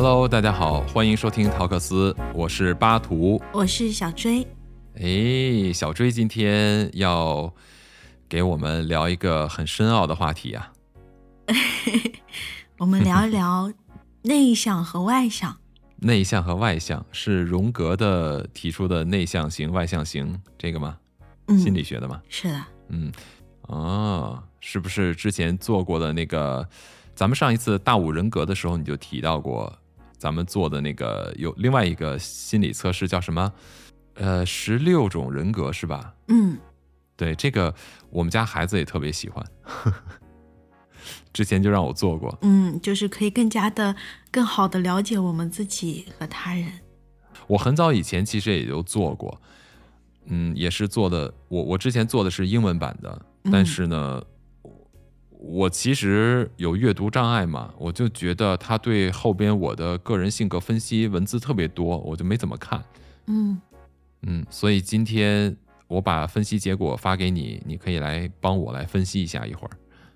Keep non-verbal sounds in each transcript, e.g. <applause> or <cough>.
Hello，大家好，欢迎收听陶克斯，我是巴图，我是小追。哎，小追今天要给我们聊一个很深奥的话题啊。<laughs> 我们聊一聊内向和外向。<laughs> 内向和外向是荣格的提出的内向型、外向型这个吗？嗯，心理学的吗？是的。嗯，哦，是不是之前做过的那个？咱们上一次大五人格的时候你就提到过。咱们做的那个有另外一个心理测试叫什么？呃，十六种人格是吧？嗯，对，这个我们家孩子也特别喜欢，<laughs> 之前就让我做过。嗯，就是可以更加的、更好的了解我们自己和他人。我很早以前其实也就做过，嗯，也是做的。我我之前做的是英文版的，但是呢。我其实有阅读障碍嘛，我就觉得他对后边我的个人性格分析文字特别多，我就没怎么看。嗯嗯，所以今天我把分析结果发给你，你可以来帮我来分析一下一会儿。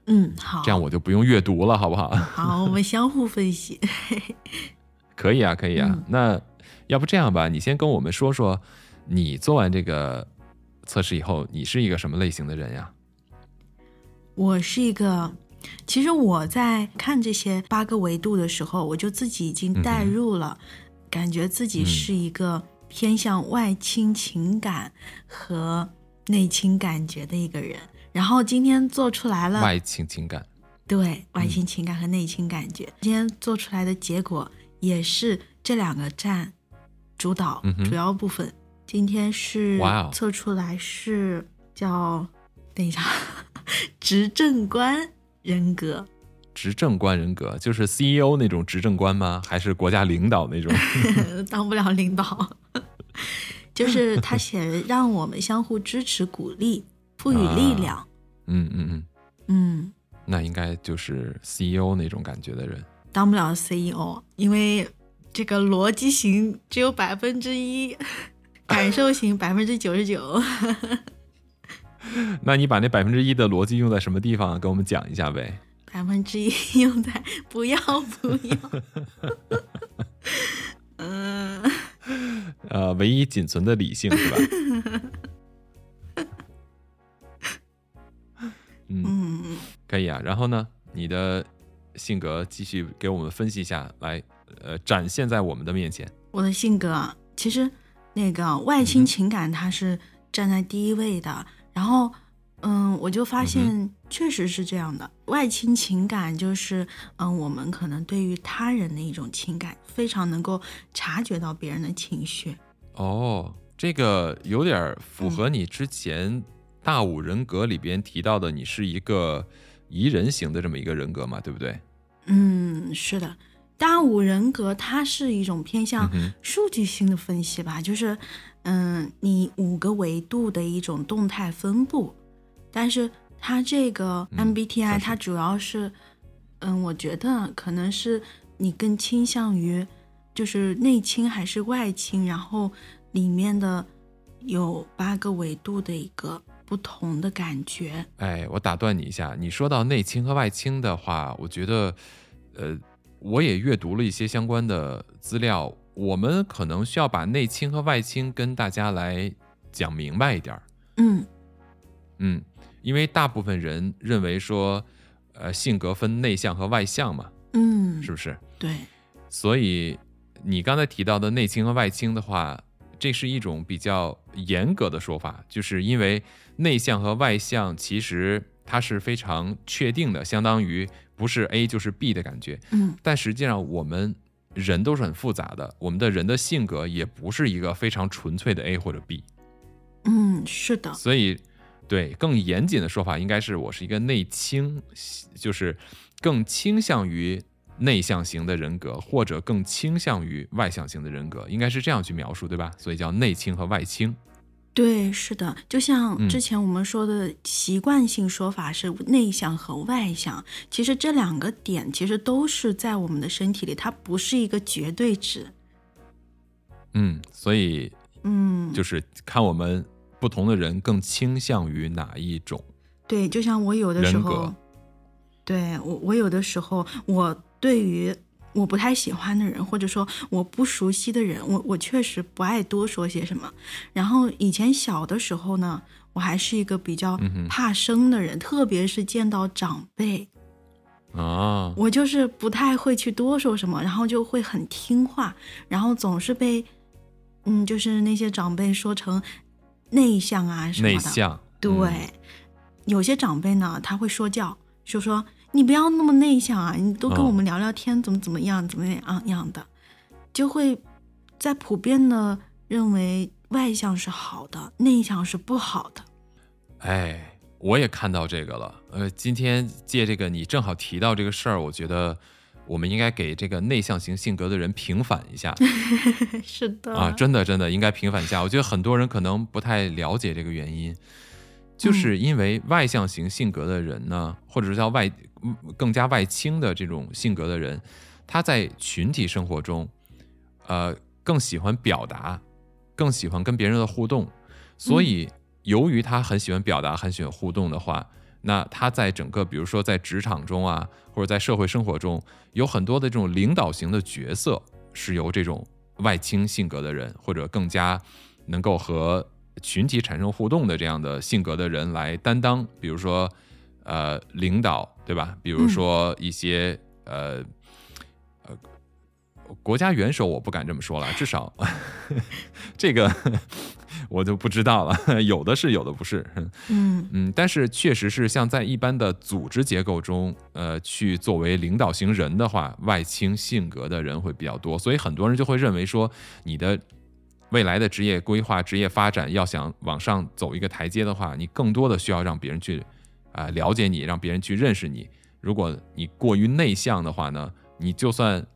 嗯，好，这样我就不用阅读了，好不好？<laughs> 好，我们相互分析。<laughs> 可以啊，可以啊。那要不这样吧，你先跟我们说说，你做完这个测试以后，你是一个什么类型的人呀？我是一个，其实我在看这些八个维度的时候，我就自己已经代入了，感觉自己是一个偏向外倾情感和内倾感觉的一个人。然后今天做出来了外倾情感，对外倾情感和内倾感觉，今天做出来的结果也是这两个占主导主要部分。今天是测出来是叫，等一下。<laughs> 执政官人格，执政官人格就是 CEO 那种执政官吗？还是国家领导那种？<laughs> 当不了领导，<laughs> 就是他写让我们相互支持、鼓励、赋予力量。嗯嗯嗯嗯，那应该就是 CEO 那种感觉的人。当不了 CEO，因为这个逻辑型只有百分之一，感受型百分之九十九。<laughs> 那你把那百分之一的逻辑用在什么地方？跟我们讲一下呗。百分之一用在不要不要。嗯。<laughs> 呃，唯一仅存的理性是吧？<laughs> 嗯，可以啊。然后呢，你的性格继续给我们分析一下，来，呃，展现在我们的面前。我的性格其实那个外倾情感，它是站在第一位的。然后，嗯，我就发现确实是这样的。外倾情感就是，嗯，我们可能对于他人的一种情感，非常能够察觉到别人的情绪。哦，这个有点符合你之前大五人格里边提到的，你是一个宜人型的这么一个人格嘛，对不对？嗯，是的。大五人格它是一种偏向数据性的分析吧，就是。嗯，你五个维度的一种动态分布，但是它这个 MBTI 它主要是，嗯，我觉得可能是你更倾向于就是内倾还是外倾，然后里面的有八个维度的一个不同的感觉。哎，我打断你一下，你说到内倾和外倾的话，我觉得，呃，我也阅读了一些相关的资料。我们可能需要把内倾和外倾跟大家来讲明白一点儿。嗯嗯，因为大部分人认为说，呃，性格分内向和外向嘛。嗯，是不是？对。所以你刚才提到的内倾和外倾的话，这是一种比较严格的说法，就是因为内向和外向其实它是非常确定的，相当于不是 A 就是 B 的感觉。嗯。但实际上我们。人都是很复杂的，我们的人的性格也不是一个非常纯粹的 A 或者 B。嗯，是的。所以，对更严谨的说法，应该是我是一个内倾，就是更倾向于内向型的人格，或者更倾向于外向型的人格，应该是这样去描述，对吧？所以叫内倾和外倾。对，是的，就像之前我们说的习惯性说法是内向和外向，其实这两个点其实都是在我们的身体里，它不是一个绝对值。嗯，所以，嗯，就是看我们不同的人更倾向于哪一种。对，就像我有的时候，对我我有的时候我对于我不太喜欢的人，或者说我不熟悉的人，我我确实不爱多说些什么。然后以前小的时候呢，我还是一个比较怕生的人，特别是见到长辈啊，我就是不太会去多说什么，然后就会很听话，然后总是被嗯，就是那些长辈说成内向啊什么的。内向，对，有些长辈呢，他会说教，就说。你不要那么内向啊！你多跟我们聊聊天，怎么怎么样，怎么样样的，就会在普遍的认为外向是好的，内向是不好的。哎，我也看到这个了。呃，今天借这个你正好提到这个事儿，我觉得我们应该给这个内向型性格的人平反一下。<laughs> 是的啊，真的真的应该平反一下。我觉得很多人可能不太了解这个原因，就是因为外向型性格的人呢，或者是叫外。更加外倾的这种性格的人，他在群体生活中，呃，更喜欢表达，更喜欢跟别人的互动。所以，由于他很喜欢表达，很喜欢互动的话，那他在整个，比如说在职场中啊，或者在社会生活中，有很多的这种领导型的角色，是由这种外倾性格的人，或者更加能够和群体产生互动的这样的性格的人来担当。比如说。呃，领导对吧？比如说一些呃呃国家元首，我不敢这么说了，至少 <laughs> 这个 <laughs> 我就不知道了。<laughs> 有的是，有的不是。嗯嗯，但是确实是像在一般的组织结构中，呃，去作为领导型人的话，外倾性格的人会比较多，所以很多人就会认为说，你的未来的职业规划、职业发展要想往上走一个台阶的话，你更多的需要让别人去。啊，了解你，让别人去认识你。如果你过于内向的话呢，你就算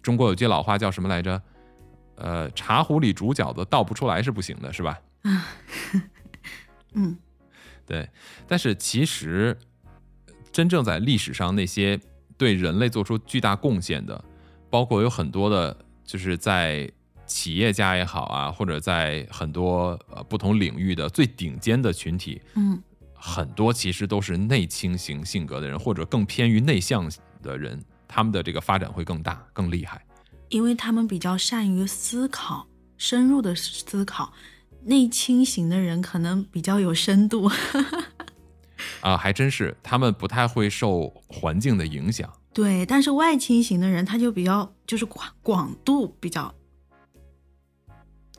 中国有句老话叫什么来着？呃，茶壶里煮饺子倒不出来是不行的，是吧？<laughs> 嗯，对。但是其实，真正在历史上那些对人类做出巨大贡献的，包括有很多的，就是在企业家也好啊，或者在很多呃不同领域的最顶尖的群体，嗯。很多其实都是内倾型性格的人，或者更偏于内向的人，他们的这个发展会更大、更厉害，因为他们比较善于思考、深入的思考。内倾型的人可能比较有深度，<laughs> 啊，还真是，他们不太会受环境的影响。对，但是外倾型的人他就比较就是广广度比较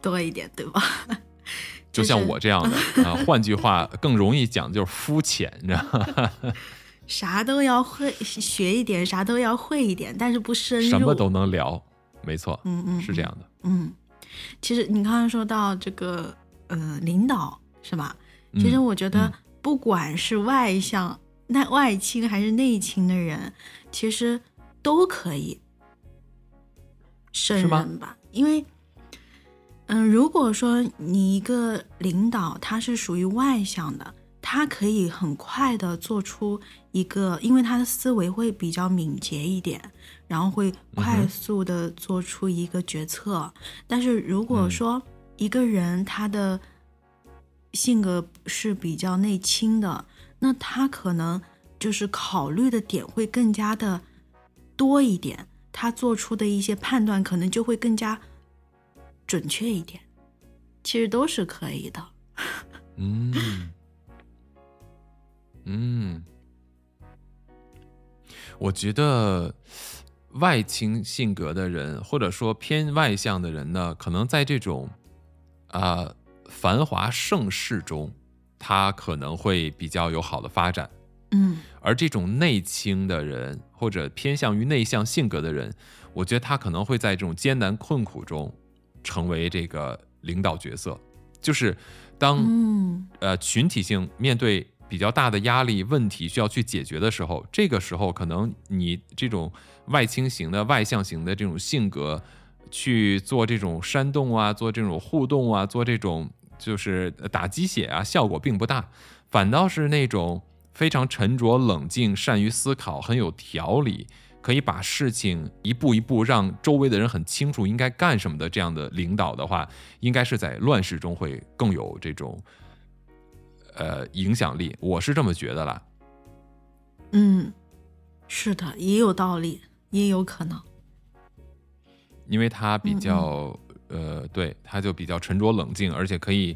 多一点，对吧？就像我这样的啊，换句话更容易讲就是肤浅，你知道吗？<laughs> 啥都要会学一点，啥都要会一点，但是不深入。什么都能聊，没错，嗯嗯，是这样的。嗯，其实你刚刚说到这个呃领导是吧？其实我觉得不管是外向、那外倾还是内倾的人，其实都可以胜任吧，因为。嗯，如果说你一个领导他是属于外向的，他可以很快的做出一个，因为他的思维会比较敏捷一点，然后会快速的做出一个决策。但是如果说一个人他的性格是比较内倾的，那他可能就是考虑的点会更加的多一点，他做出的一些判断可能就会更加。准确一点，其实都是可以的。嗯嗯，我觉得外倾性格的人，或者说偏外向的人呢，可能在这种啊繁华盛世中，他可能会比较有好的发展。嗯，而这种内倾的人，或者偏向于内向性格的人，我觉得他可能会在这种艰难困苦中。成为这个领导角色，就是当呃群体性面对比较大的压力问题需要去解决的时候，这个时候可能你这种外倾型的外向型的这种性格去做这种煽动啊，做这种互动啊，做这种就是打鸡血啊，效果并不大，反倒是那种非常沉着冷静、善于思考、很有条理。可以把事情一步一步让周围的人很清楚应该干什么的这样的领导的话，应该是在乱世中会更有这种呃影响力。我是这么觉得啦。嗯，是的，也有道理，也有可能。因为他比较呃，对，他就比较沉着冷静，而且可以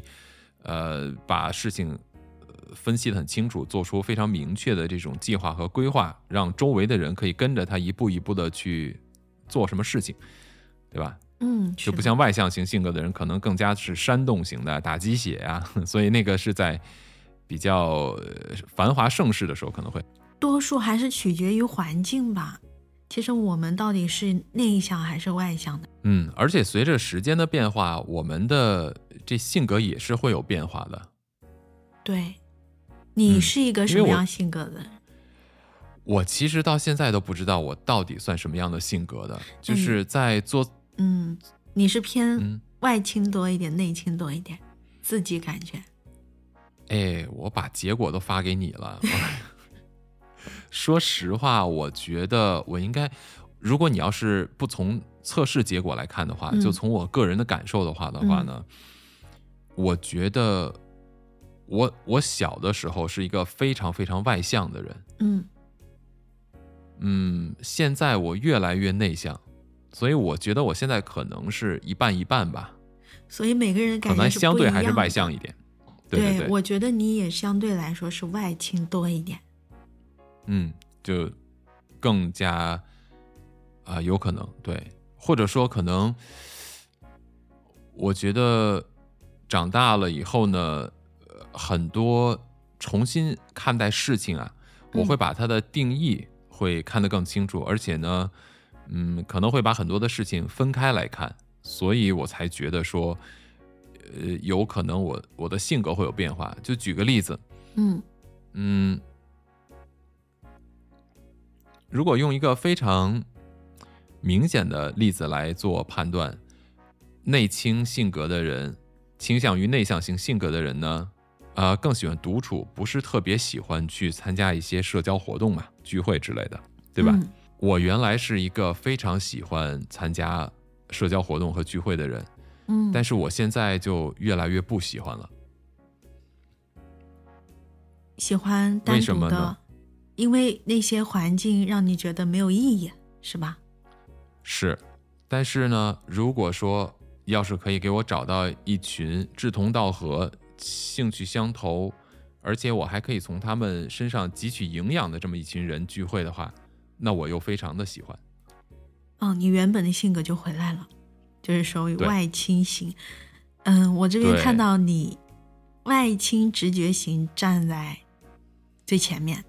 呃把事情呃分析的很清楚，做出非常明确的这种计划和规划，让周围的人可以跟着他一步一步的去做什么事情，对吧？嗯，就不像外向型性格的人，可能更加是煽动型的，打鸡血啊、所以那个是在比较呃繁华盛世的时候可能会。多数还是取决于环境吧。其实我们到底是内向还是外向的？嗯，而且随着时间的变化，我们的这性格也是会有变化的。对，你嗯是一个什么样性格的人？我其实到现在都不知道我到底算什么样的性格的，就嗯是在做嗯，你是偏嗯，外倾多一点，内倾多一点？自己感觉？哎，我把结果都发给你了。<laughs> 说实话，我觉得我应该，如果你要是不从测试结果来看的话，嗯就从我个人的感受的话的话呢，我觉得我我小的时候是一个非常非常外向的人，嗯嗯，现在我越来越内向，所以我觉得我现在可能是一半一半吧，所以每个人可能感觉是相对还是外向一点。对对对，我觉得你也相对来说是外倾多一点。嗯，就更加啊、有可能对，或者说可能，我觉得长大了以后呢，呃很多重新看待事情啊，我嗯会把它的定义会看得更清楚，而且呢，嗯，可能会把很多的事情分开来看，所以我才觉得说，呃，有可能我我的性格会有变化。就举个例子，嗯嗯，如果用一个非常明显的例子来做判断，内倾性格的人倾向于内向型性格的人呢，呃，更喜欢独处，不是特别喜欢去参加一些社交活动嘛，聚会之类的，对吧？嗯我原来是一个非常喜欢参加社交活动和聚会的人，嗯，但是我现在就越来越不喜欢了。喜欢单独的因为那些环境让你觉得没有意义，是吧？是，但是呢，如果说要是可以给我找到一群志同道合、兴趣相投，而且我还可以从他们身上汲取营养的这么一群人聚会的话，那我又非常的喜欢。哦，你原本的性格就回来了，就是属于外倾型。嗯，我这边看到你外倾直觉型站在最前面。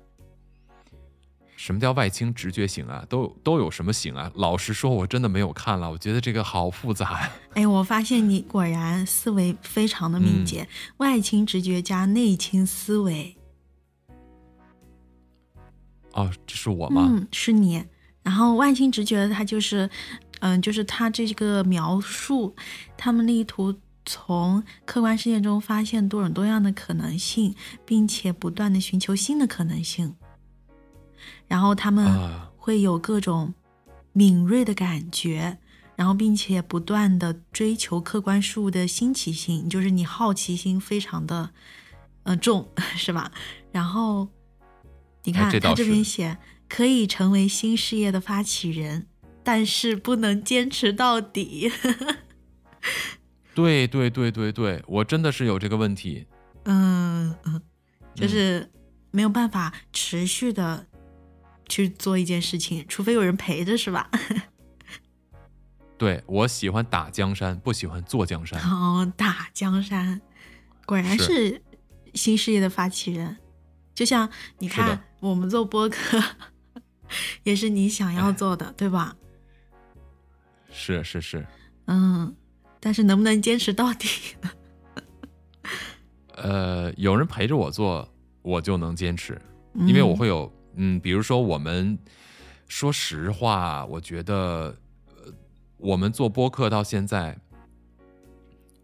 什么叫外倾直觉型啊？都都有什么型啊？老实说，我真的没有看了，我觉得这个好复杂呀。哎，我发现你果然思维非常的敏捷，外倾直觉加内倾思维。哦，这是我吗？嗯，是你。然后外倾直觉它就是，嗯、就是它这个描述，他们力图从客观世界中发现多种多样的可能性，并且不断的寻求新的可能性。然后他们啊会有各种敏锐的感觉，然后并且不断的追求客观事物的新奇性，就是你好奇心非常的呃重，<laughs> 是吧？然后你看他这边写可以成为新事业的发起人，但是不能坚持到底。<laughs> 对对对对对，我真的是有这个问题。嗯嗯，就嗯是没有办法持续的去做一件事情，除非有人陪着，是吧？对我喜欢打江山，不喜欢坐江山。哦，打江山，果然是是新事业的发起人。就像你看，我们做播客，<laughs> 也是你想要做的，对吧？是是是，嗯，但是能不能坚持到底呢？呃，有人陪着我做，我就能坚持，因为我会有，嗯，比如说我们，说实话，我觉得，呃，我们做播客到现在，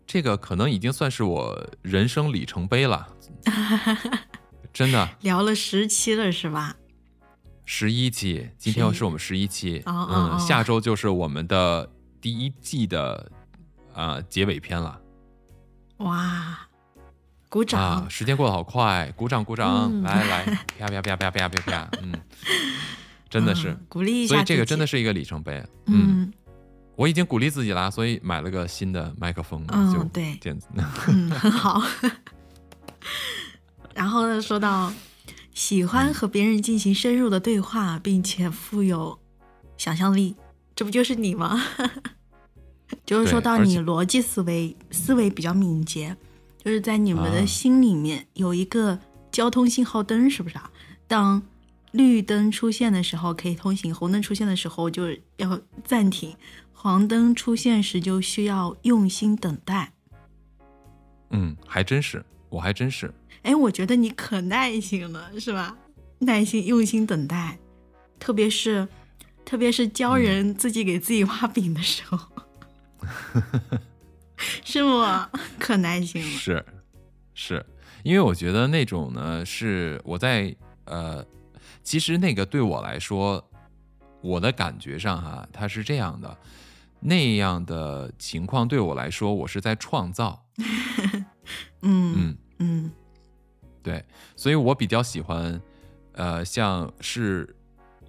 这个可能已经算是我人生里程碑了，<laughs> 真的，聊了十期了，是吧？十一期，今天是我们十一期，嗯，哦下周就是我们的第一季的啊、结尾篇了。哇，鼓掌！啊，时间过得好快，鼓掌鼓掌，嗯来来，<laughs> 啪啪啪啪啪啪啪，嗯，真的是，嗯鼓励一下所以这个真的是一个里程碑，嗯，嗯，我已经鼓励自己啦，所以买了个新的麦克风，嗯就对这样子。<laughs> 嗯，很好。<laughs> 然后呢，说到喜欢和别人进行深入的对话，并且富有想象力，这不就是你吗？就是说到你逻辑思维思维比较敏捷，就是在你们的啊心里面有一个交通信号灯，是不是啊？当绿灯出现的时候可以通行，红灯出现的时候就要暂停，黄灯出现时就需要用心等待。嗯，还真是，我还真是。哎，我觉得你可耐心了，是吧？耐心、用心等待，特别是，特别是教人自己给自己画饼的时候，<laughs> <laughs> 是我可耐心了。是，是。因为我觉得那种呢，是我在呃，其实那个对我来说，我的感觉上哈、它是这样的，那样的情况对我来说，我是在创造，<laughs> 嗯嗯，嗯。对，所以我比较喜欢，呃，像是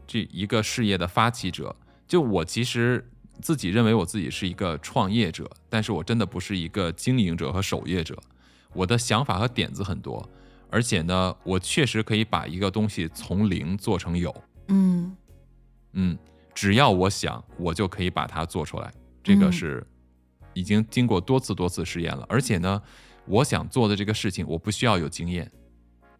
这一个事业的发起者，就我其实自己认为我自己是一个创业者，但是我真的不是一个经营者和守业者。我的想法和点子很多，而且呢，我确实可以把一个东西从零做成有。嗯嗯，只要我想，我就可以把它做出来。这个嗯是已经经过多次多次试验了，而且呢，我想做的这个事情，我不需要有经验，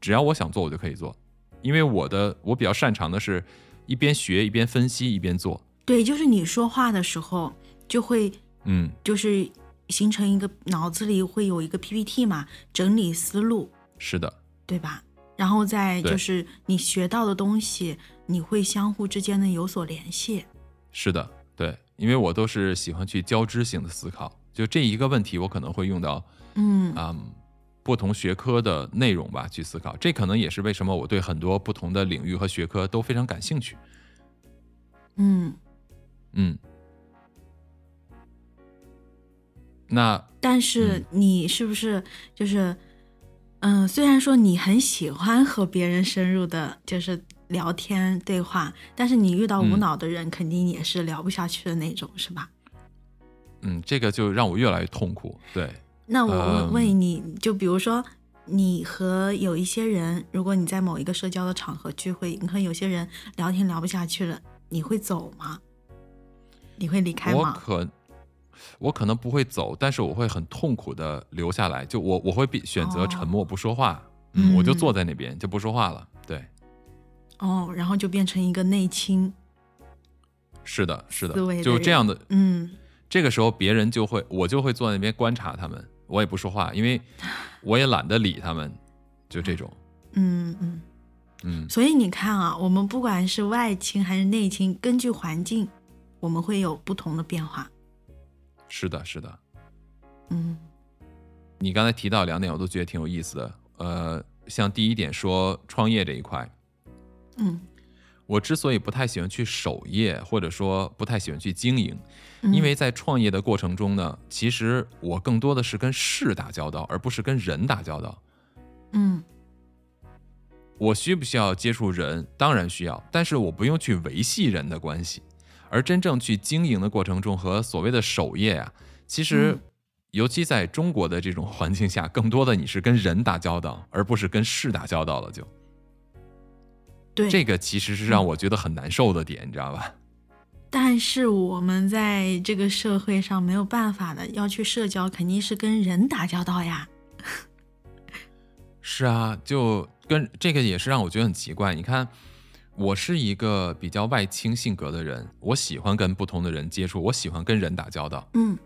只要我想做，我就可以做。因为我的我比较擅长的是一边学一边分析一边做。对，就是你说话的时候就会嗯，就是形成一个脑子里会有一个 PPT 嘛，整理思路，是的，对吧？然后再就是你学到的东西，你会相互之间的有所联系。是的，对，因为我都是喜欢去交织性的思考，就这一个问题，我可能会用到嗯嗯，不同学科的内容吧去思考。这可能也是为什么我对很多不同的领域和学科都非常感兴趣。嗯，嗯，那但是嗯你是不是就是，嗯、虽然说你很喜欢和别人深入的，就是聊天对话，但是你遇到无嗯脑的人，肯定也是聊不下去的那种，是吧？嗯，这个就让我越来越痛苦。对，那我问你，就比如说，你和有一些人，如果你在某一个社交的场合聚会，你和有些人聊天聊不下去了，你会走吗？你会离开吗？我可我可能不会走，但是我会很痛苦的留下来。就我我会比选择沉默不说话，嗯，我就嗯坐在那边就不说话了。对，哦，然后就变成一个内倾，是的，是的，就这样的。嗯这个时候别人就会，我就会坐在那边观察他们，我也不说话，因为 <laughs> 我也懒得理他们，就这种，嗯嗯。嗯，所以你看啊，我们不管是外倾还是内倾，根据环境，我们会有不同的变化。是的，是的。嗯你刚才提到两点，我都觉得挺有意思的。呃，像第一点说创业这一块，嗯，我之所以不太喜欢去守业，或者说不太喜欢去经营，嗯因为在创业的过程中呢，其实我更多的是跟事打交道，而不是跟人打交道。嗯我需不需要接触人？当然需要，但是我不用去维系人的关系。而真正去经营的过程中和所谓的守业啊，其实嗯尤其在中国的这种环境下，更多的你是跟人打交道，而不是跟事打交道了就。对。这个其实是让我觉得很难受的点，你知道吧？但是我们在这个社会上没有办法的，要去社交，肯定是跟人打交道呀。<laughs> 是啊，就跟这个也是让我觉得很奇怪。你看，我是一个比较外倾性格的人，我喜欢跟不同的人接触，我喜欢跟人打交道。嗯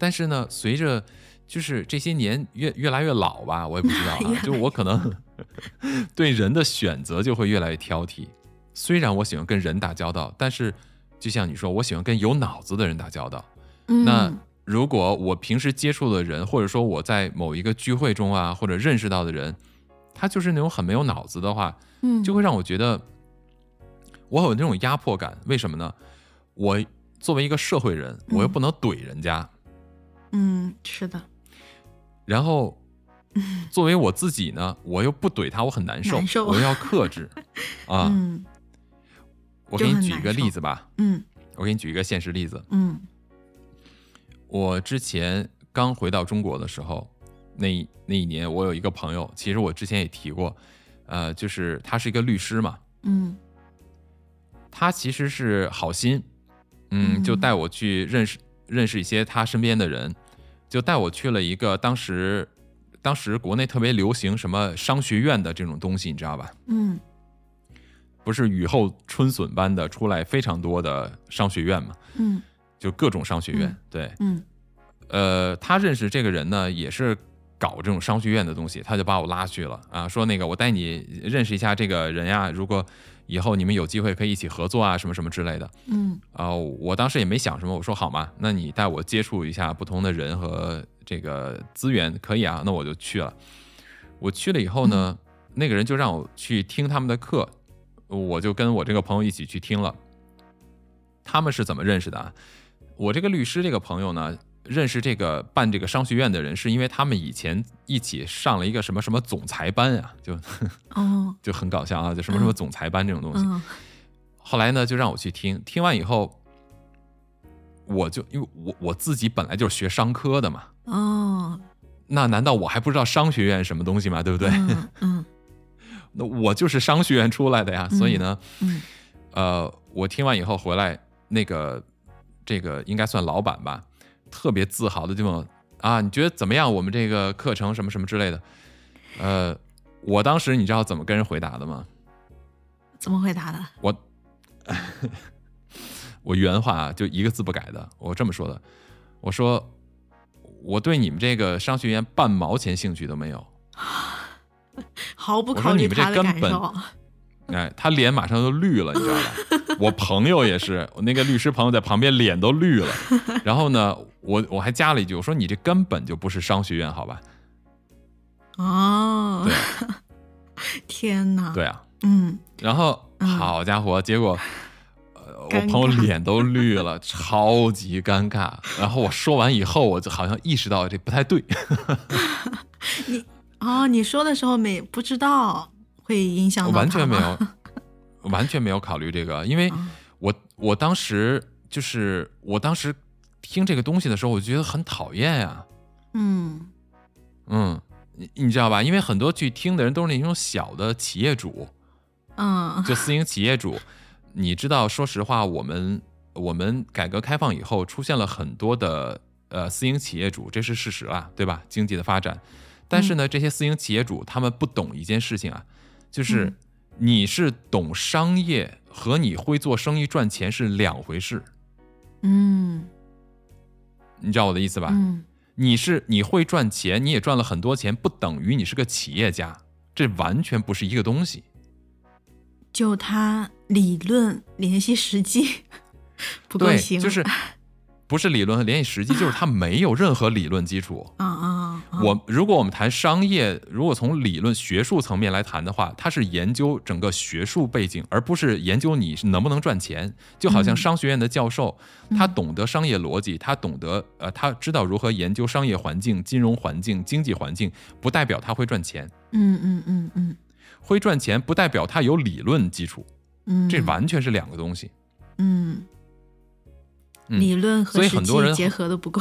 但是呢，随着就是这些年越越来越老吧，我也不知道啊，<laughs> 就我可能对人的选择就会越来越挑剔。虽然我喜欢跟人打交道，但是就像你说，我喜欢跟有脑子的人打交道。嗯，那如果我平时接触的人，或者说我在某一个聚会中啊，或者认识到的人，他就是那种很没有脑子的话，嗯就会让我觉得我有那种压迫感。为什么呢？我作为一个社会人，我又嗯不能怼人家，嗯是的，然后 <laughs> 作为我自己呢，我又不怼他，我很难受，难受。我又要克制。<laughs> 啊。嗯。我给你举一个例子吧，嗯。我给你举一个现实例子。嗯。我之前刚回到中国的时候，那那一年我有一个朋友，其实我之前也提过，呃，就是他是一个律师嘛，嗯他其实是好心，嗯，就带我去认识认识一些他身边的人，就带我去了一个当时当时国内特别流行什么商学院的这种东西，你知道吧？嗯。不是雨后春笋般的出来非常多的商学院嘛，嗯。就各种商学院，嗯。对，嗯。呃，他认识这个人呢，也是搞这种商学院的东西，他就把我拉去了啊，说那个我带你认识一下这个人呀，如果以后你们有机会可以一起合作啊，什么什么之类的嗯啊、我当时也没想什么，我说好嘛，那你带我接触一下不同的人和这个资源，可以啊，那我就去了。我去了以后呢，那个人就让我去听他们的课，我就跟我这个朋友一起去听了。他们是怎么认识的啊？我这个律师这个朋友呢，认识这个办这个商学院的人，是因为他们以前一起上了一个什么什么总裁班啊，就哦 <laughs> 就很搞笑啊，就什么什么总裁班这种东西。嗯后来呢，就让我去听，听完以后，我就因为我我自己本来就是学商科的嘛，哦那难道我还不知道商学院什么东西吗？对不对？嗯嗯 <laughs> 那我就是商学院出来的呀，所以呢，嗯呃，我听完以后回来，那个这个应该算老板吧，特别自豪的就问我啊，你觉得怎么样？我们这个课程什么什么之类的，呃，我当时你知道怎么跟人回答的吗？怎么回答的？我 <laughs> 我原话啊就一个字不改的，我这么说的，我说我对你们这个商学院半毛钱兴趣都没有。毫不考虑他的们这根本感受。哎，他脸马上就绿了，你知道吧？<laughs> 我朋友也是，我那个律师朋友在旁边脸都绿了。然后呢，我我还加了一句，我说你这根本就不是商学院，好吧？哦对，<laughs> 天哪！对啊。嗯然后嗯好家伙，结果。呃，我朋友脸都绿了，超级尴尬。然后我说完以后，我就好像意识到这不太对。<laughs> 你哦，你说的时候没不知道会影响完全没有，完全没有考虑这个，因为嗯我我当时就是我当时听这个东西的时候，我觉得很讨厌呀、嗯嗯，你你知道吧？因为很多去听的人都是那种小的企业主，嗯就私营企业主。你知道，说实话，我们我们改革开放以后出现了很多的呃私营企业主，这是事实啦，对吧？经济的发展，但是呢，这些私营企业主他们不懂一件事情啊，就是嗯你是懂商业和你会做生意赚钱是两回事，嗯你知道我的意思吧？嗯你是你会赚钱，你也赚了很多钱，不等于你是个企业家，这完全不是一个东西。就他理论联系实际 <laughs> 不行，<laughs> 就是不是理论和联系实际，就是他没有任何理论基础。啊啊，啊我如果我们谈商业，如果从理论学术层面来谈的话，它是研究整个学术背景，而不是研究你能不能赚钱。就好像嗯商学院的教授，他懂得商业逻辑，他懂得呃，他知道如何研究商业环境、金融环境、经济环境，不代表他会赚钱。嗯嗯嗯嗯会赚钱不代表他有理论基础，嗯，这完全是两个东西。嗯嗯理论和实际结合的不够，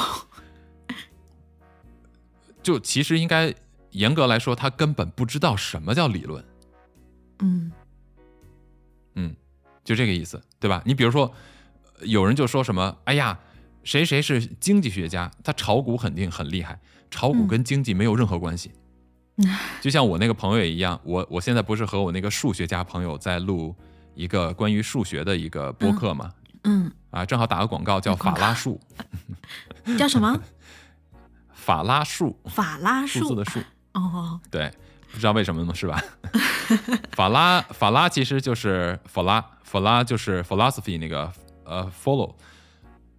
就其实应该严格来说，他根本不知道什么叫理论。嗯嗯，就这个意思，对吧？你比如说，呃有人就说什么，哎呀，谁谁是经济学家，他炒股肯定很厉害，炒股嗯跟经济没有任何关系。<laughs> 就像我那个朋友也一样，我我现在不是和我那个数学家朋友在录一个关于数学的一个播客嘛，嗯，啊，正好打个广告，叫法拉数，<laughs> <laughs> 叫什么？法拉数，法拉数数字的数，哦，对，不知道为什么呢，是吧？<laughs> 法拉法拉其实就是法拉，法拉就是 philosophy 那个呃 follow。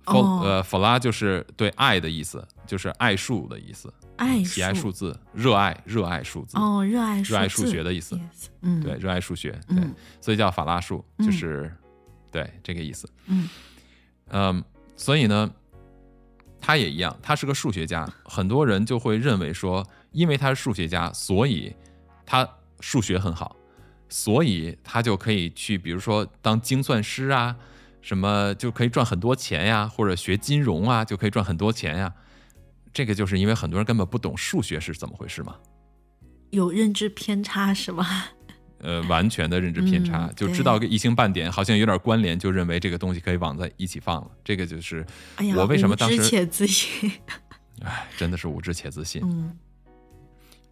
哦。呃，法拉就是对爱的意思，就是爱数的意思，爱喜爱数数字，热爱热爱数字，哦，热爱热爱数学的意思。嗯，对，热爱数学，对，嗯所以叫法拉数，嗯。就是、对这个意思。嗯。嗯，所以呢，他也一样，他是个数学家，很多人就会认为说，因为他是数学家，所以他数学很好，所以他就可以去，比如说当精算师啊，什么就可以赚很多钱呀，或者学金融啊就可以赚很多钱呀。这个就是因为很多人根本不懂数学是怎么回事嘛，有认知偏差是吗？呃，完全的认知偏差，就知道个一星半点，好像有点关联，就认为这个东西可以往在一起放了。这个就是我为什么当时无知且自信。哎，真的是无知且自信。嗯，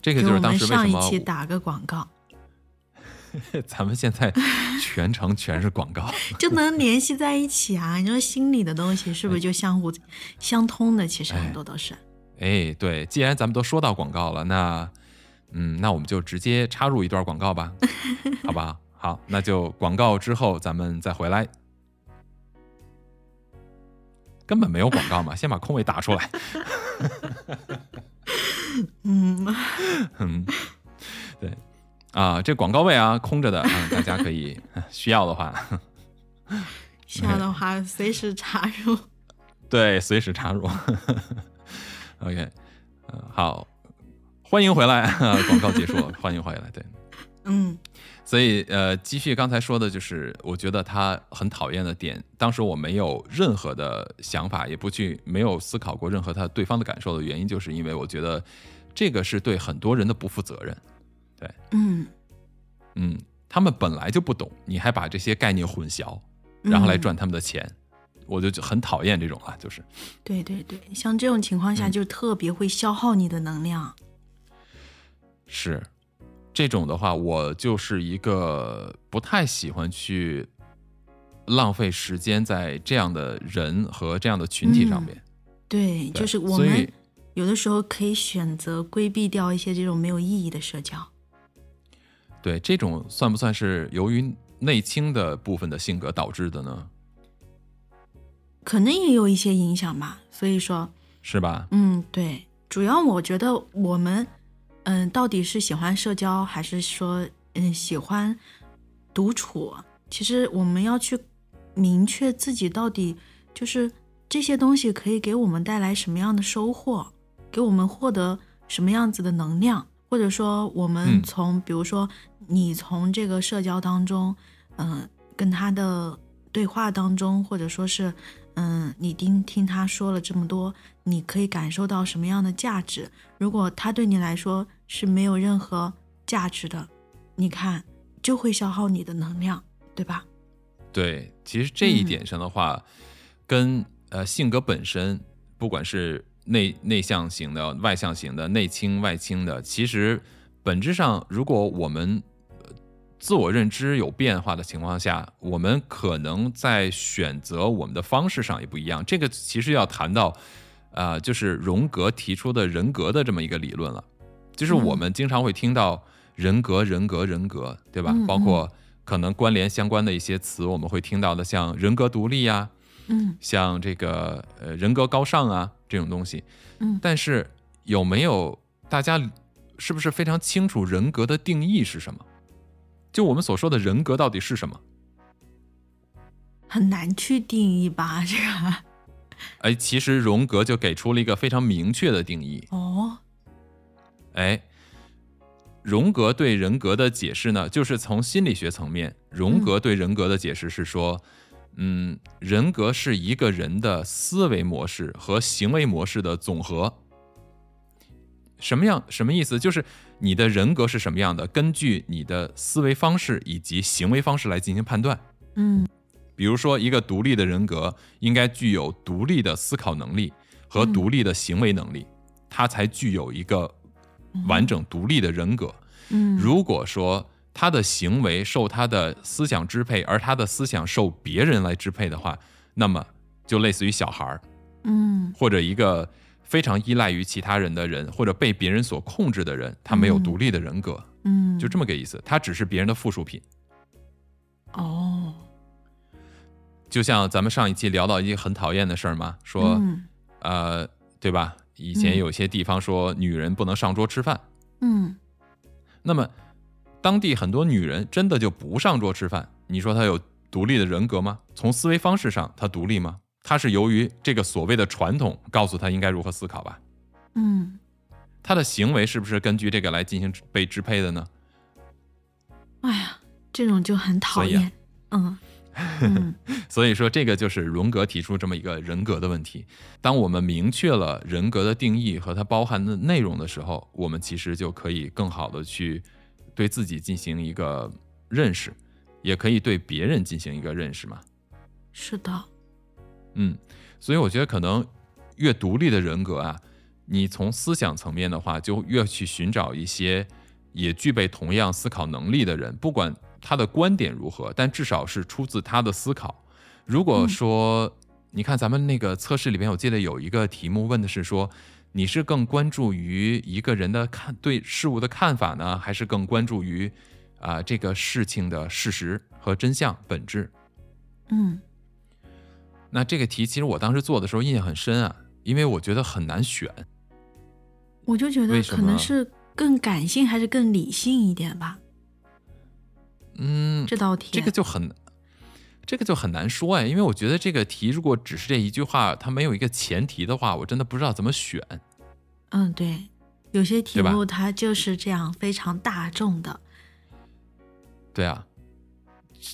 这个就是当时为什么上一期打个广告，<laughs> 咱们现在全程全是广告，<laughs> 就能联系在一起啊！你说心里的东西是不是就相互相通的？其实很多都是。哎，对，既然咱们都说到广告了，那。嗯，那我们就直接插入一段广告吧，<laughs> 好不好？好，那就广告之后咱们再回来。根本没有广告嘛，先把空位打出来。<laughs> <laughs> 嗯嗯，对啊，这广告位啊，空着的啊，大家可以需要的话，需要的话随时插入。对，随时插入。OK，嗯，好。欢迎回来，<laughs> 广告结束了，<laughs> 欢迎回来。对，嗯，所以呃，继续刚才说的，就是我觉得他很讨厌的点。当时我没有任何的想法，也不去没有思考过任何他对方的感受的原因，就是因为我觉得这个是对很多人的不负责任。对，嗯嗯，他们本来就不懂，你还把这些概念混淆，然后来赚他们的钱，我就很讨厌这种啊，就是。对对对，像这种情况下，就特别会消耗你的能量。是，这种的话，我就是一个不太喜欢去浪费时间在这样的人和这样的群体上面。对，就是我们有的时候可以选择规避掉一些这种没有意义的社交。对，这种算不算是由于内倾的部分的性格导致的呢？可能也有一些影响吧。所以说，是吧？嗯，对，主要我觉得我们。嗯，到底是喜欢社交还是说嗯喜欢独处？其实我们要去明确自己到底就是这些东西可以给我们带来什么样的收获，给我们获得什么样子的能量，或者说我们从比如说你从这个社交当中，嗯，跟他的对话当中，或者说是嗯你听听他说了这么多，你可以感受到什么样的价值？如果他对你来说，是没有任何价值的，你看就会消耗你的能量，对吧？对，其实这一点上的话，跟呃性格本身，不管是内内向型的、外向型的、内倾外倾的，其实本质上，如果我们自我认知有变化的情况下，我们可能在选择我们的方式上也不一样。这个其实要谈到，呃，就是荣格提出的人格的这么一个理论了。就是我们经常会听到人格、人格、人格，对吧？包括可能关联相关的一些词，我们会听到的，像人格独立呀，嗯，像这个呃人格高尚啊这种东西，嗯。但是有没有大家是不是非常清楚人格的定义是什么？就我们所说的人格到底是什么？很难去定义吧，<laughs> 这个。哎，其实荣格就给出了一个非常明确的定义。哦。哎，荣格对人格的解释呢，就是从心理学层面，荣格对人格的解释是说，嗯，人格是一个人的思维模式和行为模式的总和。什么样？什么意思？就是你的人格是什么样的，根据你的思维方式以及行为方式来进行判断。嗯，比如说，一个独立的人格应该具有独立的思考能力和独立的行为能力，他才具有一个。完整独立的人格，嗯，如果说他的行为受他的思想支配，而他的思想受别人来支配的话，那么就类似于小孩儿，嗯，或者一个非常依赖于其他人的人，或者被别人所控制的人，他没有独立的人格，嗯，就这么个意思，他只是别人的附属品。哦，就像咱们上一期聊到一个很讨厌的事儿嘛，说，呃，对吧？以前有些地方说女人不能上桌吃饭，嗯，那么当地很多女人真的就不上桌吃饭，你说她有独立的人格吗？从思维方式上她独立吗？她是由于这个所谓的传统告诉她应该如何思考吧？嗯，她的行为是不是根据这个来进行被支配的呢？哎呀，这种就很讨厌，嗯，<laughs> 所以说，这个就是荣格提出这么一个人格的问题。当我们明确了人格的定义和它包含的内容的时候，我们其实就可以更好的去对自己进行一个认识，也可以对别人进行一个认识嘛。是的，嗯，所以我觉得可能越独立的人格啊，你从思想层面的话，就越去寻找一些也具备同样思考能力的人，不管。他的观点如何？但至少是出自他的思考。如果说，你看咱们那个测试里面，我记得有一个题目问的是说，你是更关注于一个人的看对事物的看法呢，还是更关注于啊这个事情的事实和真相本质？嗯，那这个题其实我当时做的时候印象很深啊，因为我觉得很难选。我就觉得可能是更感性还是更理性一点吧。嗯，这道题这个就很，这个就很难说哎，因为我觉得这个题如果只是这一句话，它没有一个前提的话，我真的不知道怎么选。嗯，对，有些题目它就是这样非常大众的。对啊，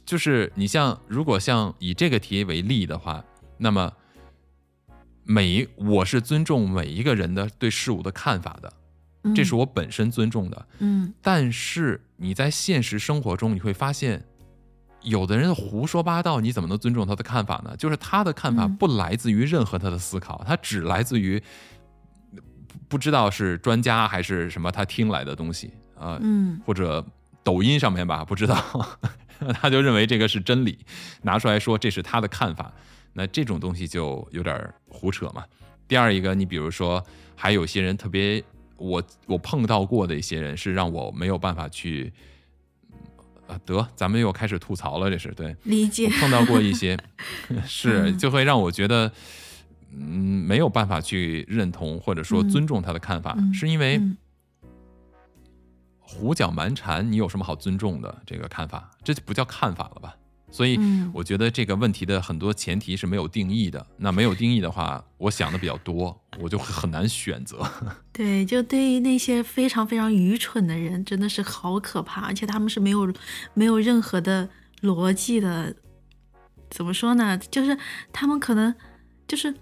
就是你像如果像以这个题为例的话，那么每我是尊重每一个人的对事物的看法的。这是我本身尊重的，嗯，但是你在现实生活中你会发现，有的人胡说八道，你怎么能尊重他的看法呢？就是他的看法不来自于任何他的思考，他只来自于不知道是专家还是什么他听来的东西啊，嗯，或者抖音上面吧，不知道，<laughs> 他就认为这个是真理，拿出来说这是他的看法，那这种东西就有点胡扯嘛。第二一个，你比如说，还有些人特别。我我碰到过的一些人是让我没有办法去，啊，得，咱们又开始吐槽了，这是对，理解。碰到过一些，<laughs> 是就会让我觉得，嗯，没有办法去认同或者说尊重他的看法，是因为胡搅蛮缠，你有什么好尊重的这个看法？这就不叫看法了吧？所以我觉得这个问题的很多前提是没有定义的。那没有定义的话，我想的比较多，<laughs> 我就很难选择。对，就对于那些非常非常愚蠢的人，真的是好可怕，而且他们是没有没有任何的逻辑的。怎么说呢？就是他们可能就是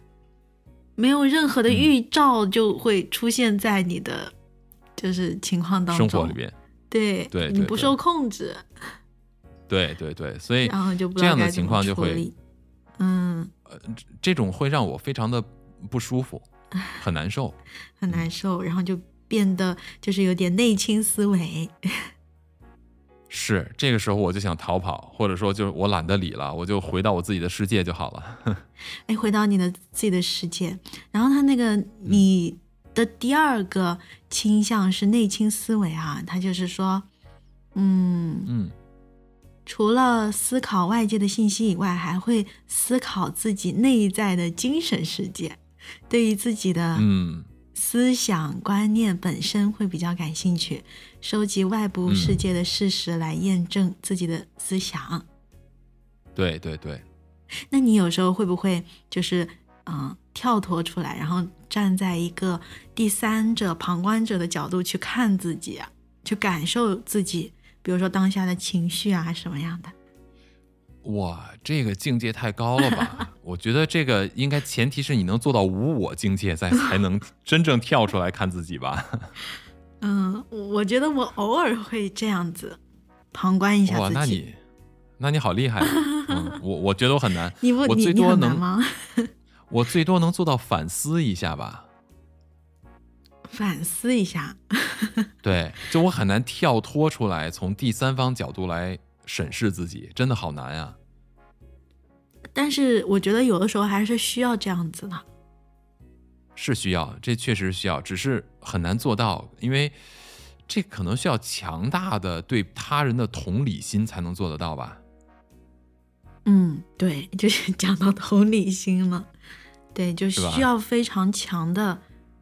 没有任何的预兆，就会出现在你的就是情况当中。生活里边，对，对你不受控制。对对对，所以然后就这样的情况就会，嗯，呃，这种会让我非常的不舒服，很难受，<laughs> 很难受，然后就变得就是有点内倾思维。<laughs> 是这个时候我就想逃跑，或者说就是我懒得理了，我就回到我自己的世界就好了。<laughs> 哎，回到你的自己的世界，然后他那个你的第二个倾向是内倾思维啊，他就是说，嗯嗯。除了思考外界的信息以外，还会思考自己内在的精神世界。对于自己的嗯思想观念本身会比较感兴趣，收集外部世界的事实来验证自己的思想。对对对。那你有时候会不会就是嗯跳脱出来，然后站在一个第三者、旁观者的角度去看自己啊，去感受自己？比如说当下的情绪啊，什么样的？哇，这个境界太高了吧！<laughs> 我觉得这个应该前提是你能做到无我境界，再才能真正跳出来看自己吧。<laughs> 嗯，我觉得我偶尔会这样子旁观一下哇，那你那你好厉害！<laughs> 嗯、我我觉得我很难，你我最多能吗？我最多能做到反思一下吧。反思一下，<laughs> 对，就我很难跳脱出来，从第三方角度来审视自己，真的好难呀。但是我觉得有的时候还是需要这样子的，是需要，这确实需要，只是很难做到，因为这可能需要强大的对他人的同理心才能做得到吧。嗯，对，就是 <laughs> 讲到同理心了，对，就需要非常强的。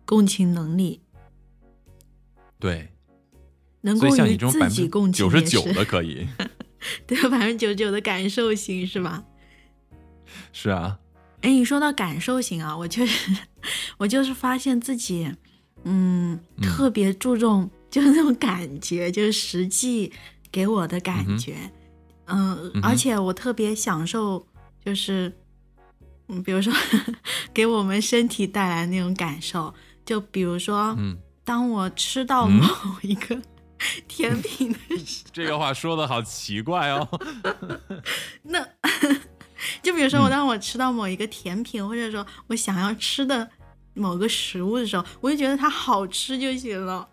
共情能力，对，能够与自己共情，九十九的可以，<laughs> 对，百分之九十九的感受型是吧？是啊。哎，你说到感受型啊，我确实，我就是发现自己，嗯，特别注重就是那种感觉，就是实际给我的感觉，嗯，而且我特别享受，就是嗯，比如说 <laughs> 给我们身体带来那种感受，就比如说，嗯，当我吃到某一个 <laughs> 甜品的时候，这个话说的好奇怪哦。<laughs> 那就比如说，我当我吃到某一个甜品，或者说我想要吃的某个食物的时候，我就觉得它好吃就行了。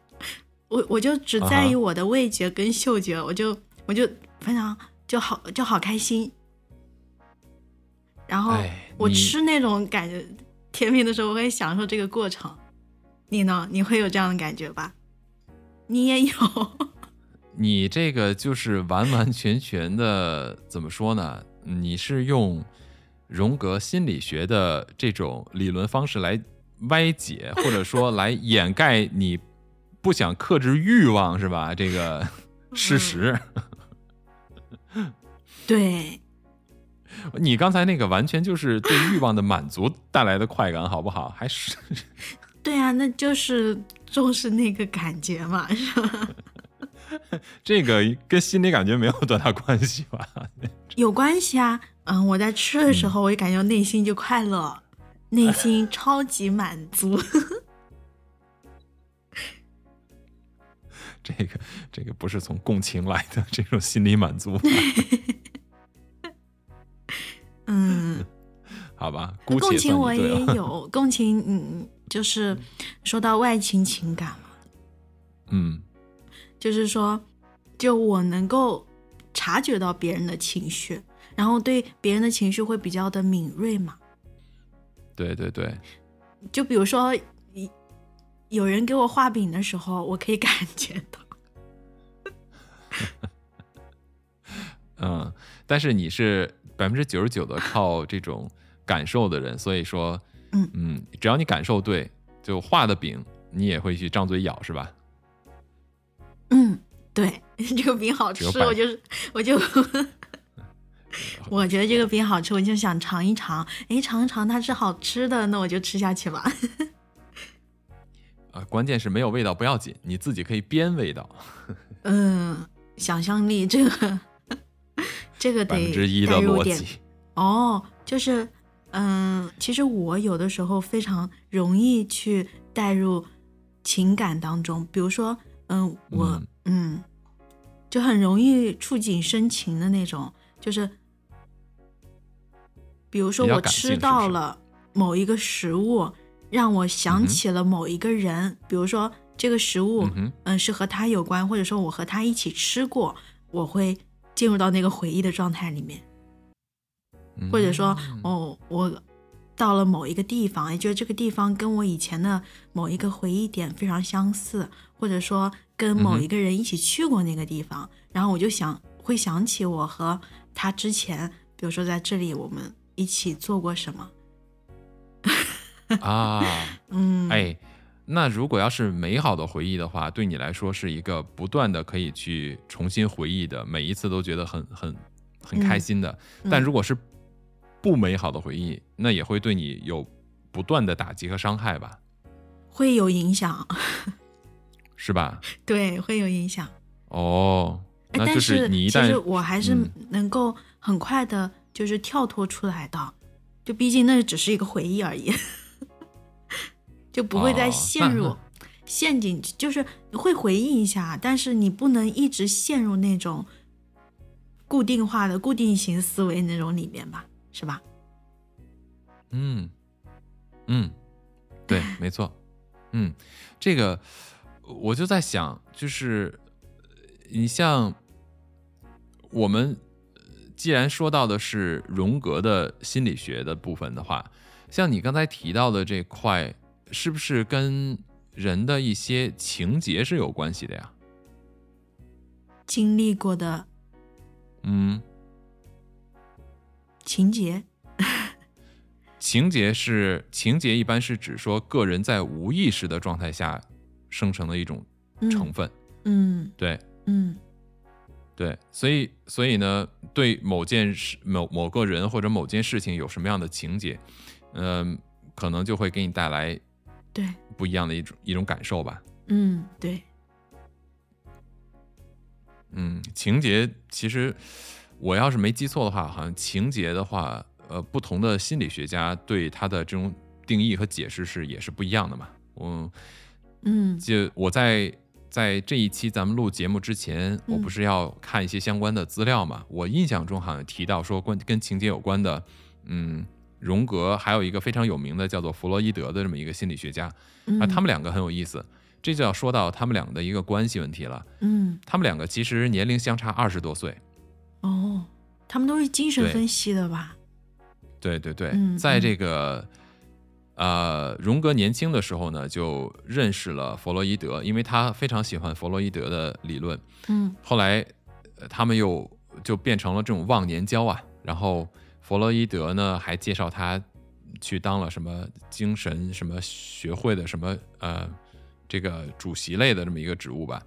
我我就只在意我的味觉跟嗅觉，我就我就非常就好就好开心。然后我吃那种感觉甜品的时候，我会享受这个过程。你呢？你会有这样的感觉吧？你也有。<laughs> 你这个就是完完全全的怎么说呢？你是用荣格心理学的这种理论方式来歪解，或者说来掩盖你不想克制欲望，是吧？这个事实。对。你刚才那个完全就是对欲望的满足带来的快感，好不好？还是？对啊，那就是重视那个感觉嘛，是吧？<laughs> 这个跟心理感觉没有多大关系吧？<laughs> 有关系啊，嗯，我在吃的时候，我就感觉内心就快乐，内心 <laughs> 超级满足。这个这个不是从共情来的这种心理满足。嗯，好吧，共情我也有共情，嗯，就是说到外情情感嘛，嗯，就是说，就我能够察觉到别人的情绪，然后对别人的情绪会比较的敏锐嘛，对对对，就比如说，有人给我画饼的时候，我可以感觉到，<laughs> 嗯，但是你是。百分之九十九的靠这种感受的人，所以说，嗯嗯，只要你感受对，就画的饼你也会去张嘴咬，是吧？嗯，对，<laughs> 这个饼好吃，我就是我就 <laughs> 我觉得这个饼好吃，我就想尝一尝，哎，尝一尝它是好吃的，那我就吃下去吧。<laughs> 啊，关键是没有味道不要紧，你自己可以编味道。嗯，想象力这个。这个得带入点哦，就是，嗯，其实我有的时候非常容易去带入情感当中，比如说，嗯，我，嗯，就很容易触景生情的那种，就是，比如说我吃到了某一个食物，让我想起了某一个人，比如说这个食物，嗯，是和他有关，或者说我和他一起吃过，我会。进入到那个回忆的状态里面，或者说，哦，我到了某一个地方，也就是这个地方跟我以前的某一个回忆点非常相似，或者说跟某一个人一起去过那个地方，然后我就想会想起我和他之前，比如说在这里我们一起做过什么。啊，<laughs> 嗯，哎。那如果要是美好的回忆的话，对你来说是一个不断的可以去重新回忆的，每一次都觉得很很很开心的。但如果是不美好的回忆，那也会对你有不断的打击和伤害吧？会有影响，是吧？<laughs> 对，会有影响。哦，那就是你一旦其实我还是能够很快的，就是跳脱出来的，就毕竟那只是一个回忆而已。<laughs> 就不会再陷入陷阱，就是会回忆一下，但是你不能一直陷入那种固定化的、固定型思维那种里面吧，是吧？嗯嗯，对，没错。嗯，这个我就在想，就是你像我们既然说到的是荣格的心理学的部分的话，像你刚才提到的这块。是不是跟人的一些情节是有关系的呀？经历过的，嗯，情节，情节是情节，一般是指说个人在无意识的状态下生成的一种成分。嗯，对，嗯，对，所以，所以呢，对某件事、某某个人或者某件事情有什么样的情节，嗯，可能就会给你带来。对，不一样的一种一种感受吧。嗯，对。嗯，情节其实我要是没记错的话，好像情节的话，呃，不同的心理学家对他的这种定义和解释是也是不一样的嘛。我，嗯就我在在这一期咱们录节目之前，我不是要看一些相关的资料嘛？我印象中好像提到说关跟情节有关的，嗯，荣格还有一个非常有名的叫做弗洛伊德的这么一个心理学家啊，他们两个很有意思。这就要说到他们俩的一个关系问题了。嗯他们两个其实年龄相差二十多岁。哦，他们都是精神分析的吧？对对对，嗯在这个呃荣格年轻的时候呢，就认识了弗洛伊德，因为他非常喜欢弗洛伊德的理论。嗯后来呃他们又就变成了这种忘年交啊。然后弗洛伊德呢还介绍他去当了什么精神什么学会的什么呃这个主席类的这么一个职务吧。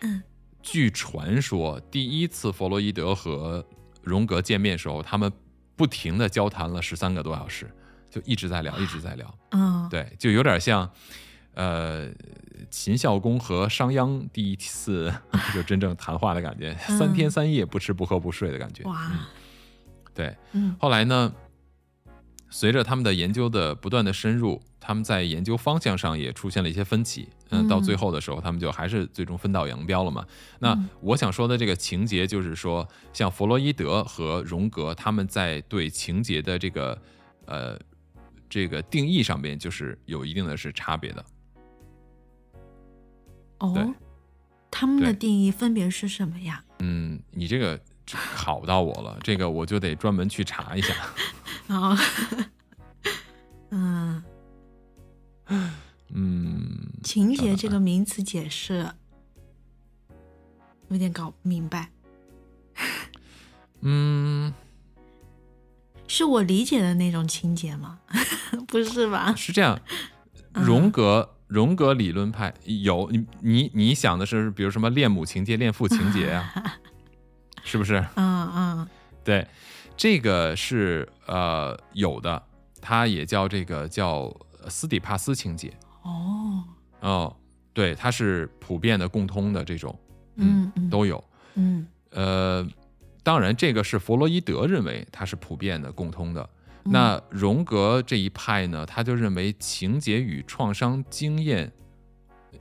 嗯据传说，第一次弗洛伊德和荣格见面时候，他们不停的交谈了十三个多小时，就一直在聊，一直在聊。嗯对，就有点像，呃，秦孝公和商鞅第一次 <laughs> 就真正谈话的感觉，三天三夜不吃不喝不睡的感觉。哇对，嗯后来呢，随着他们的研究的不断的深入，他们在研究方向上也出现了一些分歧。嗯，到最后的时候，他们就还是最终分道扬镳了嘛。那我想说的这个情节，就是说，像弗洛伊德和荣格，他们在对情节的这个呃这个定义上边，就是有一定的是差别的。哦，他们的定义分别是什么呀？嗯，你这个考到我了，这个我就得专门去查一下。<laughs> 哦，<laughs> 嗯，嗯，情节这个名词解释有点搞不明白，嗯，是我理解的那种情节吗？<laughs> 不是吧？是这样，嗯。荣格荣格理论派有你你你想的是，比如什么恋母情节、恋父情节呀、<laughs> 是不是？嗯嗯。对，这个是呃有的，它也叫这个叫斯底帕斯情节哦，哦，对，它是普遍的、共通的这种，嗯嗯都有。嗯呃，当然，这个是弗洛伊德认为它是普遍的、共通的。嗯那荣格这一派呢，他就认为情节与创伤经验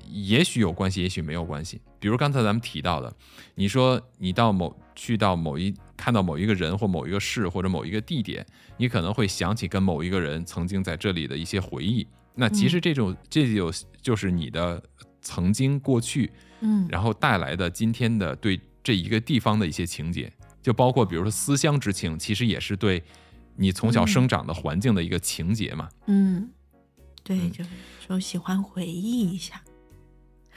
也许有关系，也许没有关系。比如刚才咱们提到的，你说你到某去到某一看到某一个人或某一个事或者某一个地点，你可能会想起跟某一个人曾经在这里的一些回忆。那其实这种、这就就是你的曾经过去，嗯。然后带来的今天的对这一个地方的一些情节，就包括比如说思乡之情，其实也是对你从小生长的环境的一个情节嘛。嗯，对，嗯。就是说喜欢回忆一下，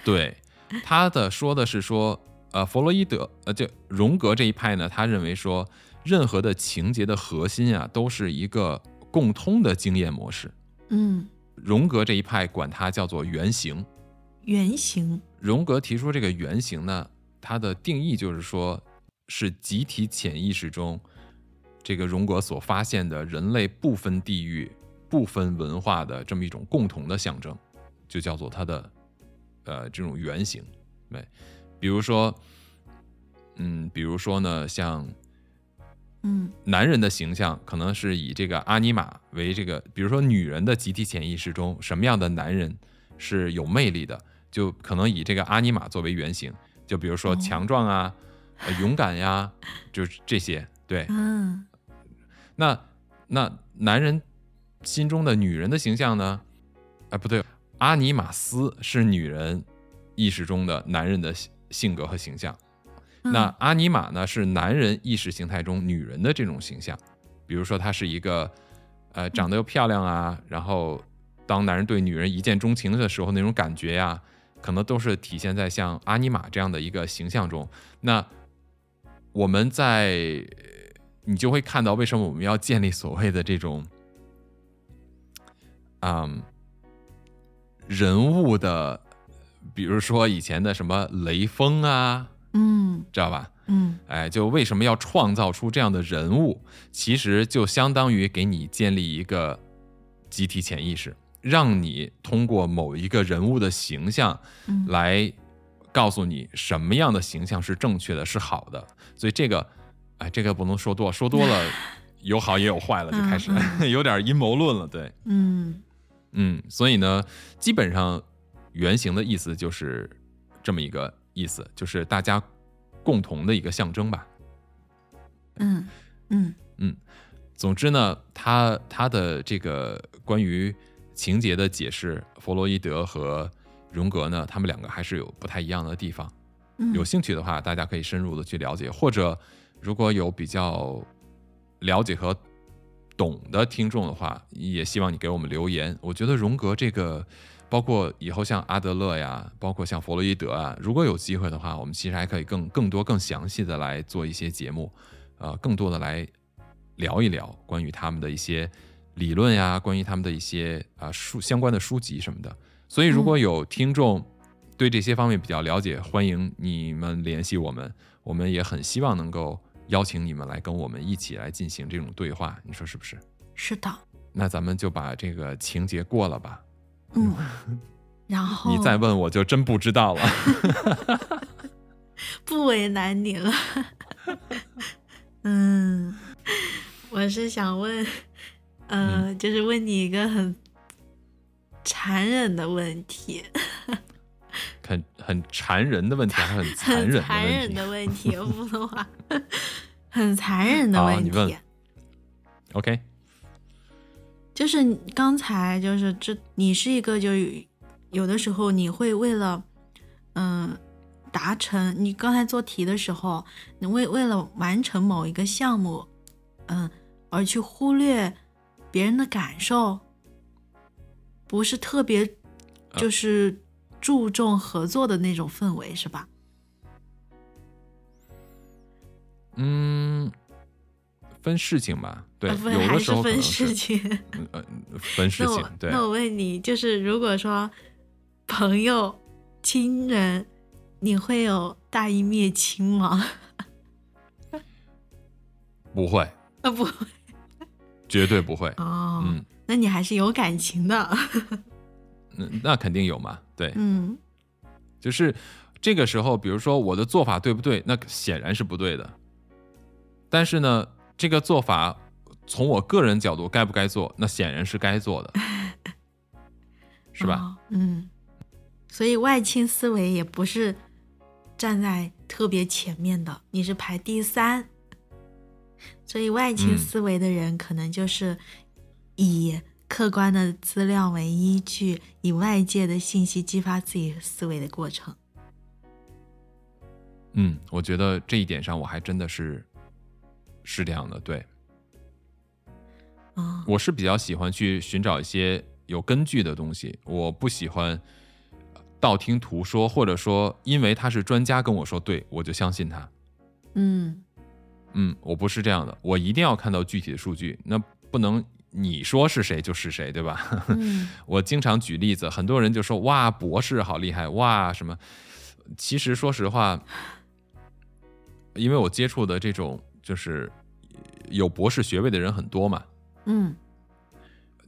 对，<laughs> 他的说的是说，呃，弗洛伊德，呃，就荣格这一派呢，他认为说，任何的情节的核心啊，都是一个共通的经验模式。嗯，荣格这一派管它叫做原型。原型，荣格提出这个原型呢，它的定义就是说，是集体潜意识中，这个荣格所发现的人类不分地域、不分文化的这么一种共同的象征，就叫做它的呃这种原型。对，比如说，嗯，比如说呢，像嗯男人的形象可能是以这个阿尼玛为这个，比如说女人的集体潜意识中，什么样的男人是有魅力的，就可能以这个阿尼玛作为原型。就比如说哦强壮啊、呃勇敢呀，就是这些。对，嗯那那男人心中的女人的形象呢？哎，不对，阿尼玛斯是女人意识中的男人的性性格和形象。那嗯阿尼玛呢，是男人意识形态中女人的这种形象，比如说她是一个，呃，长得又漂亮啊，然后当男人对女人一见钟情的时候那种感觉呀、可能都是体现在像阿尼玛这样的一个形象中。那我们在你就会看到为什么我们要建立所谓的这种，嗯，人物的，比如说以前的什么雷锋啊，嗯知道吧？嗯哎，就为什么要创造出这样的人物？其实就相当于给你建立一个集体潜意识，让你通过某一个人物的形象嗯来告诉你什么样的形象是正确的，是好的。所以这个，哎，这个不能说多，说多了 <laughs> 有好也有坏了，就开始 <laughs> 有点阴谋论了。对，嗯嗯，所以呢，基本上原型的意思就是这么一个意思，就是大家共同的一个象征吧。嗯嗯嗯，总之呢，他他的这个关于情节的解释，弗洛伊德和荣格呢，他们两个还是有不太一样的地方。嗯，有兴趣的话，大家可以深入的去了解，或者如果有比较了解和懂的听众的话，也希望你给我们留言。我觉得荣格这个，包括以后像阿德勒呀，包括像弗洛伊德啊，如果有机会的话，我们其实还可以更更多、更详细的来做一些节目，呃，更多的来聊一聊关于他们的一些理论呀，关于他们的一些啊书相关的书籍什么的。所以，如果有听众对这些方面比较了解，欢迎你们联系我们，我们也很希望能够邀请你们来跟我们一起来进行这种对话，你说是不是？是的，那咱们就把这个情节过了吧。嗯，<laughs> 然后你再问我就真不知道了。<laughs> 不为难你了。<laughs> 嗯，我是想问，呃，就是问你一个很残忍的问题，很 <laughs> 很残忍的问题，还是很残忍的残忍问题。的问题，普通话，很残忍的问题。<laughs> <laughs> OK，就是刚才就是这，你是一个就有的时候你会为了嗯达成你刚才做题的时候，你为为了完成某一个项目，嗯，而去忽略别人的感受，不是特别呃就是注重合作的那种氛围，是吧？嗯，分事情吧，对，有还是分的时候分事情。嗯呃分事情，对那，我问你，就是如果说朋友、亲人，你会有大义灭亲吗？<laughs> 不会，啊不会，绝对不会。哦，嗯，那你还是有感情的。嗯那肯定有嘛，对，嗯就是这个时候，比如说我的做法对不对？那显然是不对的。但是呢，这个做法从我个人角度该不该做？那显然是该做的，<laughs> 是吧？哦嗯，所以外倾思维也不是站在特别前面的，你是排第三。所以外倾嗯思维的人可能就是以客观的资料为依据，以外界的信息激发自己思维的过程。嗯，我觉得这一点上我还真的是是这样的。对嗯我是比较喜欢去寻找一些有根据的东西，我不喜欢道听途说，或者说因为他是专家跟我说对，我就相信他。嗯嗯，我不是这样的，我一定要看到具体的数据，那不能你说是谁就是谁，对吧？嗯 <laughs> 我经常举例子，很多人就说哇，博士好厉害，哇什么？其实说实话，因为我接触的这种就是有博士学位的人很多嘛，嗯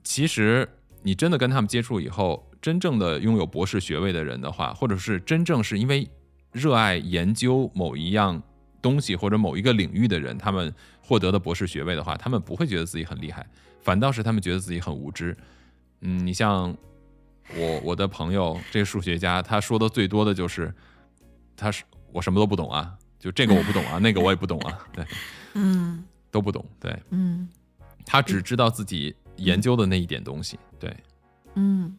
其实你真的跟他们接触以后，真正的拥有博士学位的人的话，或者是真正是因为热爱研究某一样东西或者某一个领域的人，他们获得的博士学位的话，他们不会觉得自己很厉害，反倒是他们觉得自己很无知。嗯，你像我 <laughs> 我的朋友这个数学家，他说的最多的就是，他是我什么都不懂啊，就这个我不懂啊，<laughs> 那个我也不懂啊，对，嗯都不懂，对嗯他只知道自己研究的那一点东西，对。嗯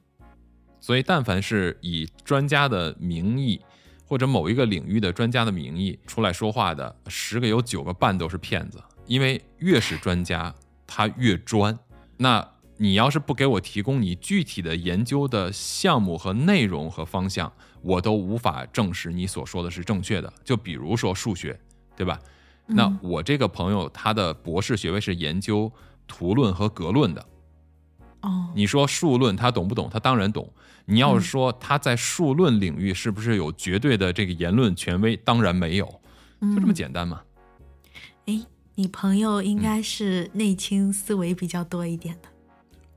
所以，但凡是以专家的名义或者某一个领域的专家的名义出来说话的，十个有九个半都是骗子。因为越是专家，他越专。那你要是不给我提供你具体的研究的项目和内容和方向，我都无法证实你所说的是正确的。就比如说数学，对吧？那嗯我这个朋友他的博士学位是研究图论和格论的。哦你说数论他懂不懂？他当然懂。你要是说他在数论领域是不是有绝对的这个言论权威？当然没有，就这么简单嘛。哎，你朋友应该是内倾思维比较多一点的，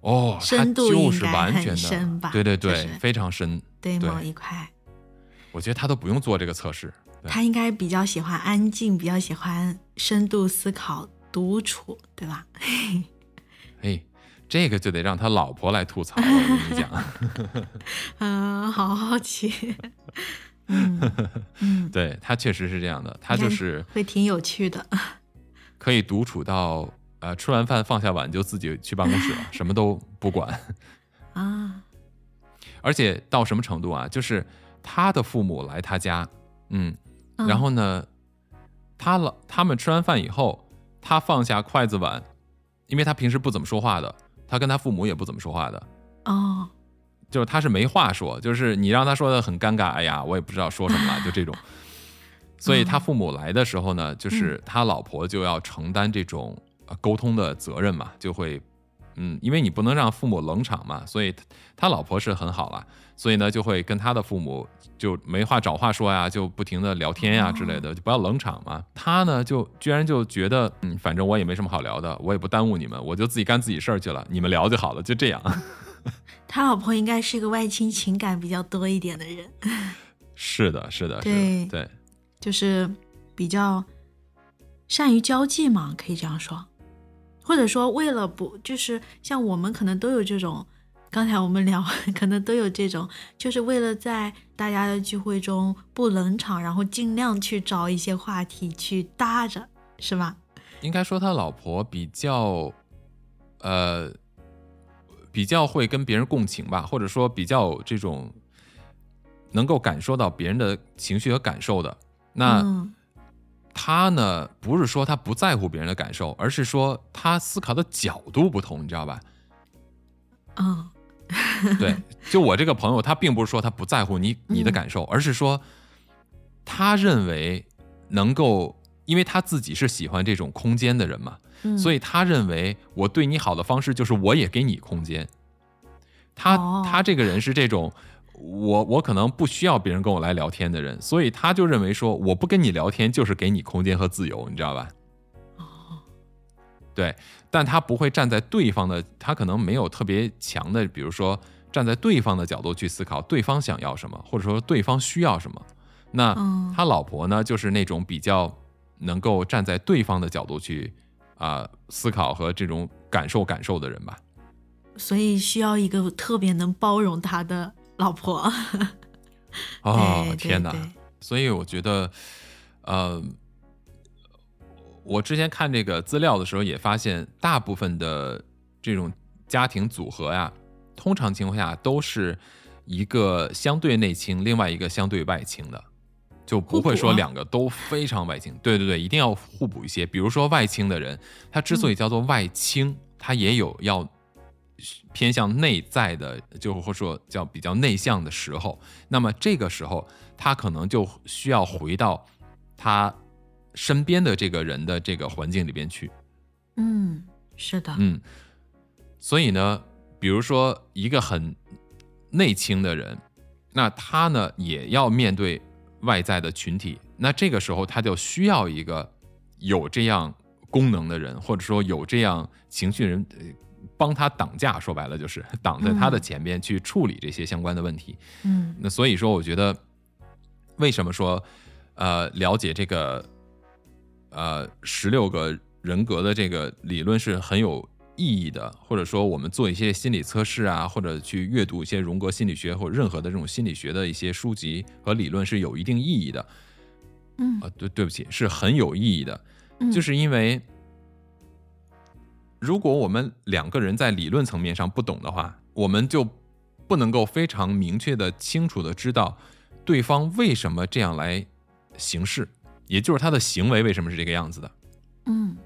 哦，深度就是完全的，深吧对对对，就是非常深。对对某一块。我觉得他都不用做这个测试。他应该比较喜欢安静，比较喜欢深度思考、独处，对吧？<laughs> 哎，这个就得让他老婆来吐槽了。我跟你讲，嗯，<laughs> 好好奇。<laughs> 嗯嗯，对他确实是这样的，他就是会挺有趣的，可以独处到呃吃完饭放下碗就自己去办公室了，<laughs> 什么都不管啊。而且到什么程度啊？就是他的父母来他家，嗯，然后呢，他老他们吃完饭以后，他放下筷子碗，因为他平时不怎么说话的，他跟他父母也不怎么说话的哦。就是他是没话说，就是你让他说的很尴尬，哎呀，我也不知道说什么了，<laughs> 就这种。所以他父母来的时候呢，就是他老婆就要承担这种沟通的责任嘛，就会，嗯，因为你不能让父母冷场嘛，所以他老婆是很好了，所以呢就会跟他的父母就没话找话说呀，就不停的聊天呀之类的，就不要冷场嘛。他呢就居然就觉得，嗯，反正我也没什么好聊的，我也不耽误你们，我就自己干自己事儿去了，你们聊就好了，就这样。<laughs> 他老婆应该是个外倾情感比较多一点的人，<laughs> 是的，是的，对。对，就是比较善于交际嘛，可以这样说，或者说为了不，就是像我们可能都有这种，刚才我们聊可能都有这种，就是为了在大家的聚会中不冷场，然后尽量去找一些话题去搭着，是吧？应该说他老婆比较，呃。比较会跟别人共情吧，或者说比较这种能够感受到别人的情绪和感受的。那他呢，不是说他不在乎别人的感受，而是说他思考的角度不同，你知道吧？嗯，<laughs> 对，就我这个朋友，他并不是说他不在乎你你的感受，而是说他认为能够，因为他自己是喜欢这种空间的人嘛。所以他认为我对你好的方式就是我也给你空间。他他这个人是这种，我我可能不需要别人跟我来聊天的人，所以他就认为说我不跟你聊天就是给你空间和自由，你知道吧？哦，对，但他不会站在对方的，他可能没有特别强的，比如说站在对方的角度去思考对方想要什么，或者说对方需要什么。那他老婆呢，就是那种比较能够站在对方的角度去。啊，思考和这种感受感受的人吧，所以需要一个特别能包容他的老婆。<laughs> 哦，天哪！所以我觉得，呃，我之前看这个资料的时候也发现，大部分的这种家庭组合呀，通常情况下都是一个相对内倾，另外一个相对外倾的。就不会说两个都非常外倾，对对对，一定要互补一些。比如说外倾的人，他之所以叫做外倾，他也有要偏向内在的，就或说叫比较内向的时候。那么这个时候，他可能就需要回到他身边的这个人的这个环境里边去。嗯，是的，嗯。所以呢，比如说一个很内倾的人，那他呢也要面对。外在的群体，那这个时候他就需要一个有这样功能的人，或者说有这样情绪人，帮他挡架。说白了就是挡在他的前边去处理这些相关的问题。嗯，那所以说，我觉得为什么说呃了解这个呃十六个人格的这个理论是很有。意义的，或者说我们做一些心理测试啊，或者去阅读一些荣格心理学或者任何的这种心理学的一些书籍和理论是有一定意义的。嗯啊，对，对不起，是很有意义的。就是因为如果我们两个人在理论层面上不懂的话，我们就不能够非常明确的、清楚的知道对方为什么这样来行事，也就是他的行为为什么是这个样子的。嗯。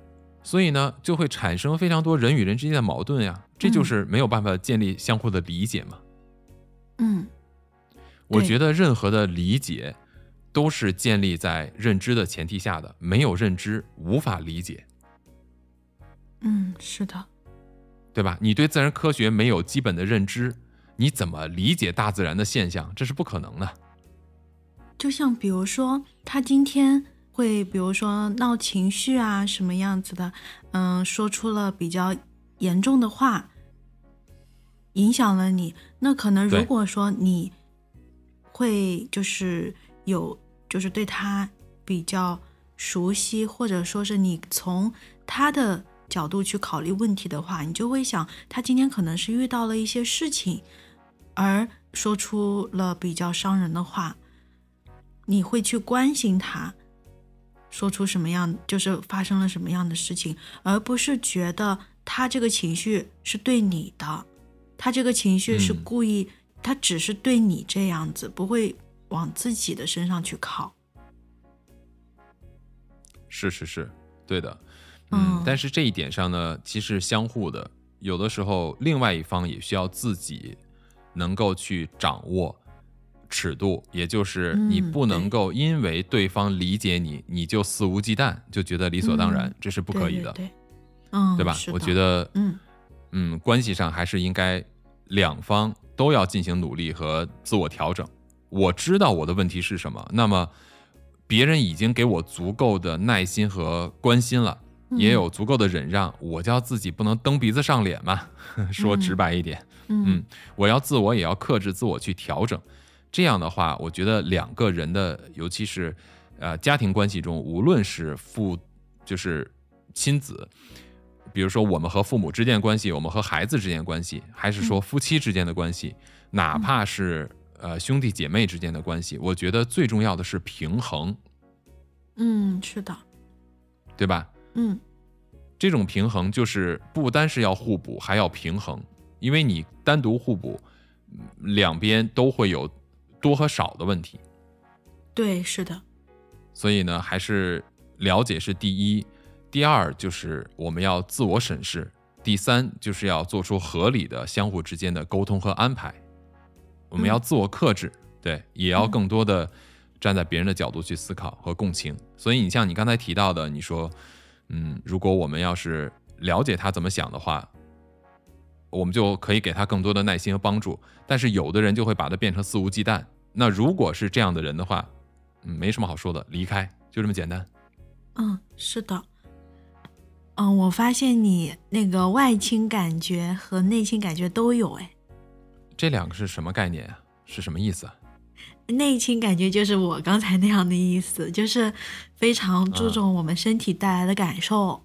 所以呢，就会产生非常多人与人之间的矛盾呀，这就是没有办法建立相互的理解嘛。嗯，我觉得任何的理解都是建立在认知的前提下的，没有认知无法理解。嗯，是的，对吧？你对自然科学没有基本的认知，你怎么理解大自然的现象？这是不可能的。就像比如说，他今天。会比如说闹情绪啊，什么样子的？嗯，说出了比较严重的话，影响了你。那可能如果说你会就是有就是对他比较熟悉，或者说是你从他的角度去考虑问题的话，你就会想，他今天可能是遇到了一些事情，而说出了比较伤人的话，你会去关心他。说出什么样，就是发生了什么样的事情，而不是觉得他这个情绪是对你的，他这个情绪是故意，他只是对你这样子，不会往自己的身上去靠。是是是，对的，嗯，但是这一点上呢，其实相互的，有的时候另外一方也需要自己能够去掌握。尺度，也就是你不能够因为对方理解你，你就肆无忌惮，就觉得理所当然，这是不可以的，对，嗯，对吧？我觉得，嗯。嗯，关系上还是应该两方都要进行努力和自我调整。我知道我的问题是什么，那么别人已经给我足够的耐心和关心了，也有足够的忍让，我叫自己不能蹬鼻子上脸嘛，<laughs> 说直白一点，嗯，我要自我也要克制自我去调整。这样的话，我觉得两个人的，尤其是，呃，家庭关系中，无论是父，就是亲子，比如说我们和父母之间的关系，我们和孩子之间的关系，还是说夫妻之间的关系，哪怕是呃兄弟姐妹之间的关系，我觉得最重要的是平衡。嗯，是的，对吧？嗯，这种平衡就是不单是要互补，还要平衡，因为你单独互补，两边都会有。多和少的问题，对，是的。所以呢，还是了解是第一，第二就是我们要自我审视，第三就是要做出合理的相互之间的沟通和安排。我们要自我克制，对，也要更多的站在别人的角度去思考和共情。所以你像你刚才提到的，你说，嗯，如果我们要是了解他怎么想的话。我们就可以给他更多的耐心和帮助，但是有的人就会把它变成肆无忌惮。那如果是这样的人的话，嗯，没什么好说的，离开就这么简单。嗯，是的。嗯，我发现你那个外倾感觉和内倾感觉都有，哎，这两个是什么概念啊？是什么意思啊？内倾感觉就是我刚才那样的意思，就是非常注重我们身体带来的感受。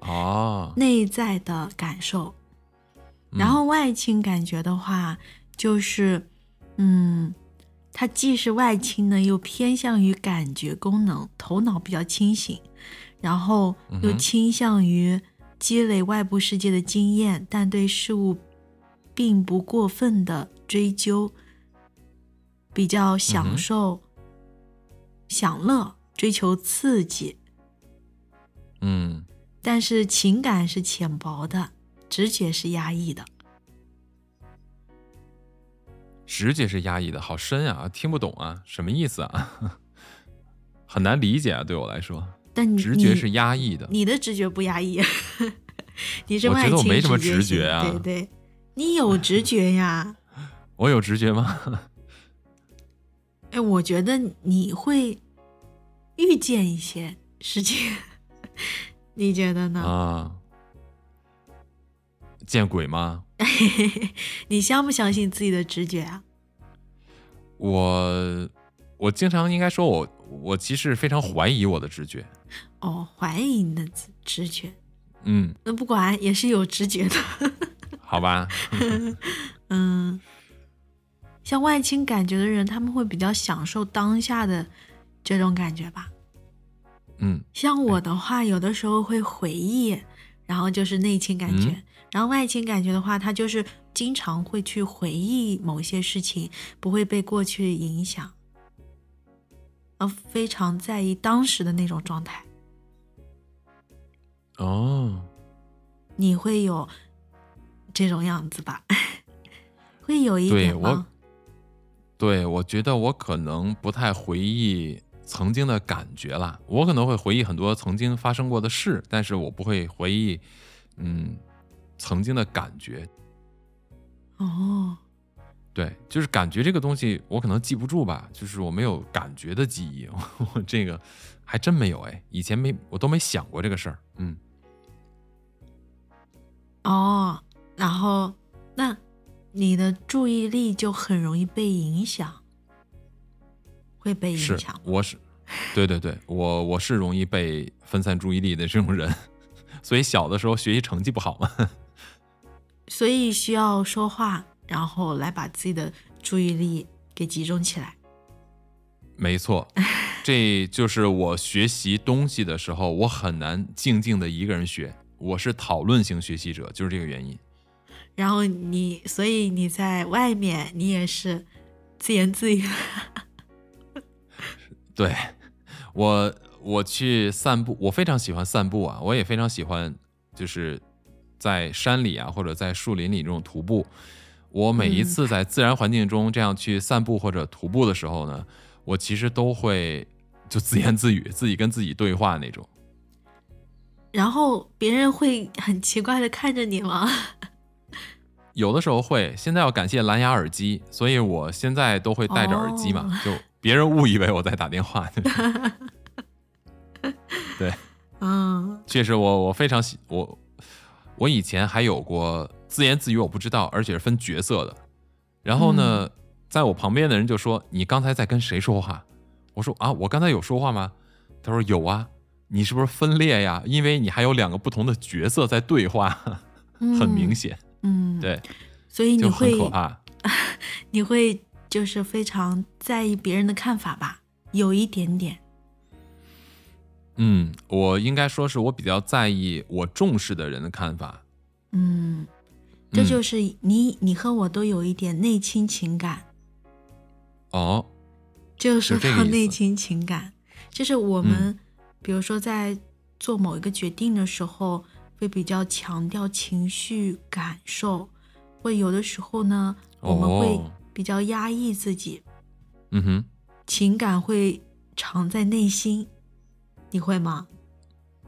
哦，<laughs> 内在的感受。然后外倾感觉的话，就是，嗯，它既是外倾呢，又偏向于感觉功能，头脑比较清醒，然后又倾向于积累外部世界的经验，但对事物并不过分的追究，比较享受、享乐，追求刺激，嗯，但是情感是浅薄的。直觉是压抑的，直觉是压抑的，好深啊，听不懂啊，什么意思啊？<laughs> 很难理解啊，对我来说。但直觉是压抑的，你的直觉不压抑，<laughs> 你是我觉得我没什么直觉啊，对对，你有直觉呀？<laughs> 我有直觉吗？哎，我觉得你会遇见一些事情，你觉得呢？啊。见鬼吗？<laughs> 你相不相信自己的直觉啊？我我经常应该说，我我其实非常怀疑我的直觉。哦，怀疑你的直觉。嗯，那不管也是有直觉的。<laughs> 好吧。<laughs> 嗯，像外倾感觉的人，他们会比较享受当下的这种感觉吧。嗯，像我的话，有的时候会回忆，然后就是内倾感觉。然后外倾感觉的话，他就是经常会去回忆某些事情，不会被过去影响，而非常在意当时的那种状态。哦，你会有这种样子吧？<laughs> 会有一点吗？对，我觉得我可能不太回忆曾经的感觉了。我可能会回忆很多曾经发生过的事，但是我不会回忆，嗯。曾经的感觉，哦，对，就是感觉这个东西，我可能记不住吧，就是我没有感觉的记忆，<laughs> 我这个还真没有哎，以前没我都没想过这个事儿，嗯，哦，然后那你的注意力就很容易被影响，会被影是响。我是，对对对，我我是容易被分散注意力的这种人，<laughs> 所以小的时候学习成绩不好嘛。所以需要说话，然后来把自己的注意力给集中起来。没错，<laughs> 这就是我学习东西的时候，我很难静静的一个人学。我是讨论型学习者，就是这个原因。然后你，所以你在外面，你也是自言自语。<laughs> 对我，我去散步，我非常喜欢散步啊，我也非常喜欢，就是在山里啊，或者在树林里这种徒步。我每一次在自然环境中这样去散步或者徒步的时候呢，我其实都会就自言自语，<laughs> 自己跟自己对话那种。然后别人会很奇怪的看着你吗？<laughs> 有的时候会，现在要感谢蓝牙耳机，所以我现在都会戴着耳机嘛，哦就别人误以为我在打电话。<laughs> 对，嗯确实我我非常喜我我以前还有过自言自语，我不知道，而且是分角色的。然后呢，在我旁边的人就说：“你刚才在跟谁说话？”我说：“啊，我刚才有说话吗？”他说：“有啊，你是不是分裂呀？因为你还有两个不同的角色在对话，很明显。嗯，对，所以你就很会可怕。<laughs> 你会就是非常在意别人的看法吧？有一点点。嗯，我应该说是我比较在意我重视的人的看法。嗯，这嗯就是你，你和我都有一点内倾情感，哦，就是说内倾情感，就是我们，比如说在做某一个决定的时候，会比较强调情绪感受，会有的时候呢，我们会哦。比较压抑自己，嗯哼，情感会藏在内心，你会吗？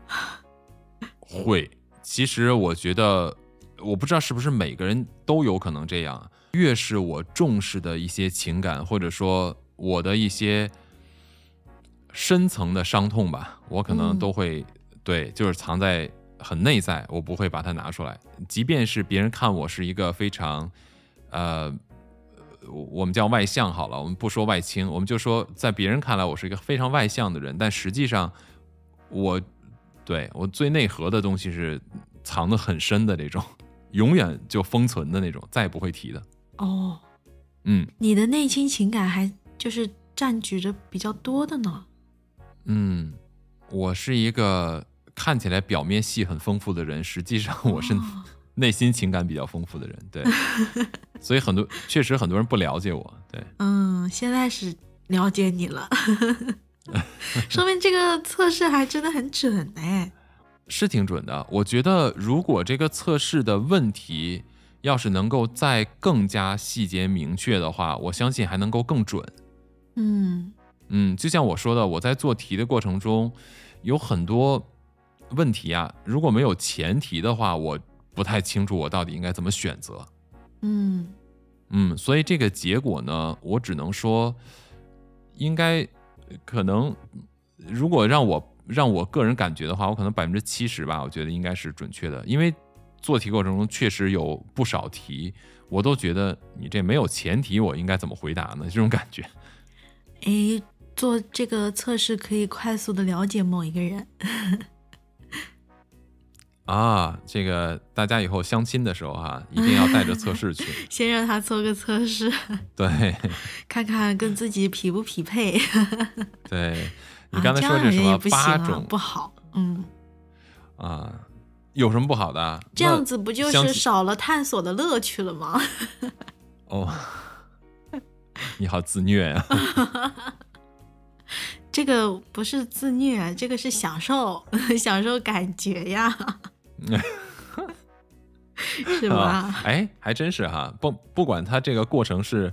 <laughs> 会。其实我觉得，我不知道是不是每个人都有可能这样。越是我重视的一些情感，或者说我的一些深层的伤痛吧，我可能嗯都会、对，就是藏在很内在，我不会把它拿出来。即便是别人看我是一个非常，呃，我我们叫外向好了，我们不说外倾，我们就说在别人看来我是一个非常外向的人，但实际上我对我最内核的东西是藏得很深的那种，永远就封存的那种，再也不会提的。哦，嗯你的内心情感还就是占据着比较多的呢。嗯，我是一个看起来表面戏很丰富的人，实际上我是哦内心情感比较丰富的人。对，<laughs> 所以很多确实很多人不了解我。对，嗯，现在是了解你了，<laughs> 说明这个测试还真的很准哎。是挺准的。我觉得如果这个测试的问题要是能够再更加细节明确的话，我相信还能够更准。嗯嗯，就像我说的，我在做题的过程中，有很多问题啊，如果没有前提的话，我不太清楚我到底应该怎么选择。嗯嗯，所以这个结果呢，我只能说，应该可能，如果让我让我个人感觉的话，我可能百分之七十吧，我觉得应该是准确的，因为做题过程中确实有不少题，我都觉得你这没有前提，我应该怎么回答呢？这种感觉。<laughs> 诶，做这个测试可以快速的了解某一个人。啊，这个大家以后相亲的时候哈、一定要带着测试去。<laughs> 先让他做个测试，<laughs> 对 <laughs> 看看跟自己匹不匹配。对，你啊刚才说这什么八种不好。嗯，啊，有什么不好的啊？这样子不就是少了探索的乐趣了吗？哦，你好自虐呀、这个不是自虐，这个是享受，享受感觉呀，<laughs> 是吧？啊！哎，还真是哈，不不管它这个过程是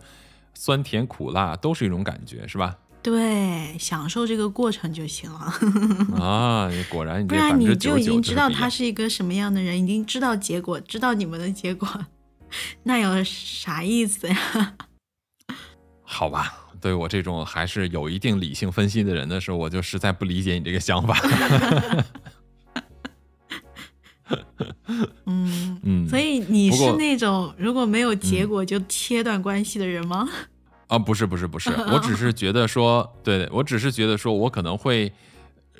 酸甜苦辣，都是一种感觉，是吧？对，享受这个过程就行了，<laughs> 啊，你果然你不然你就已经知道他是一个什么样的人，已经知道结果，知道你们的结果，<laughs> 那有啥意思呀？好吧？对我这种还是有一定理性分析的人的时候，我就实在不理解你这个想法。<laughs> 嗯，嗯，所以你是那种如果没有结果就切断关系的人吗？啊，不是不是不是，<laughs> 我只是觉得说，对我只是觉得说我可能会，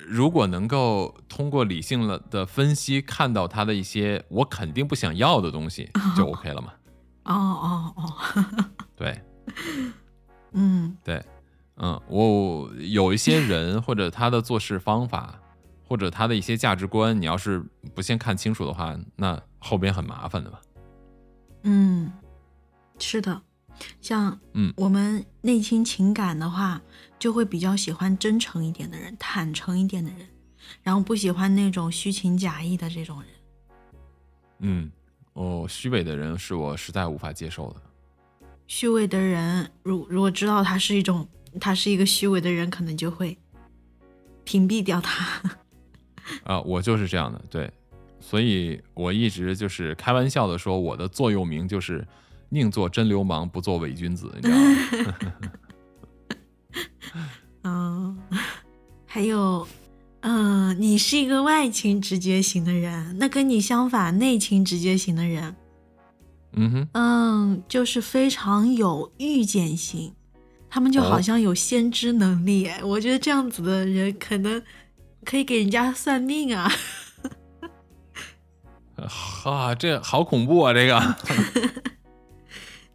如果能够通过理性了的分析看到他的一些我肯定不想要的东西，<laughs> 就 OK 了嘛。哦哦哦，对，嗯对，嗯，我有一些人或者他的做事方法，或者他的一些价值观，你要是不先看清楚的话，那后边很麻烦的吧。嗯，是的，像嗯我们内心情感的话，就会比较喜欢真诚一点的人，坦诚一点的人，然后不喜欢那种虚情假意的这种人。嗯，哦，虚伪的人是我实在无法接受的。虚伪的人，如如果知道他是一种，他是一个虚伪的人，可能就会屏蔽掉他。啊，我就是这样的，对，所以我一直就是开玩笑的说，我的座右铭就是宁做真流氓，不做伪君子，你知道吗？嗯，<laughs> 还有，嗯、你是一个外倾直觉型的人，那跟你相反，内倾直觉型的人，嗯哼，嗯，就是非常有预见性，他们就好哦像有先知能力。哎我觉得这样子的人可能可以给人家算命啊。哈，<laughs> 这好恐怖啊！这个，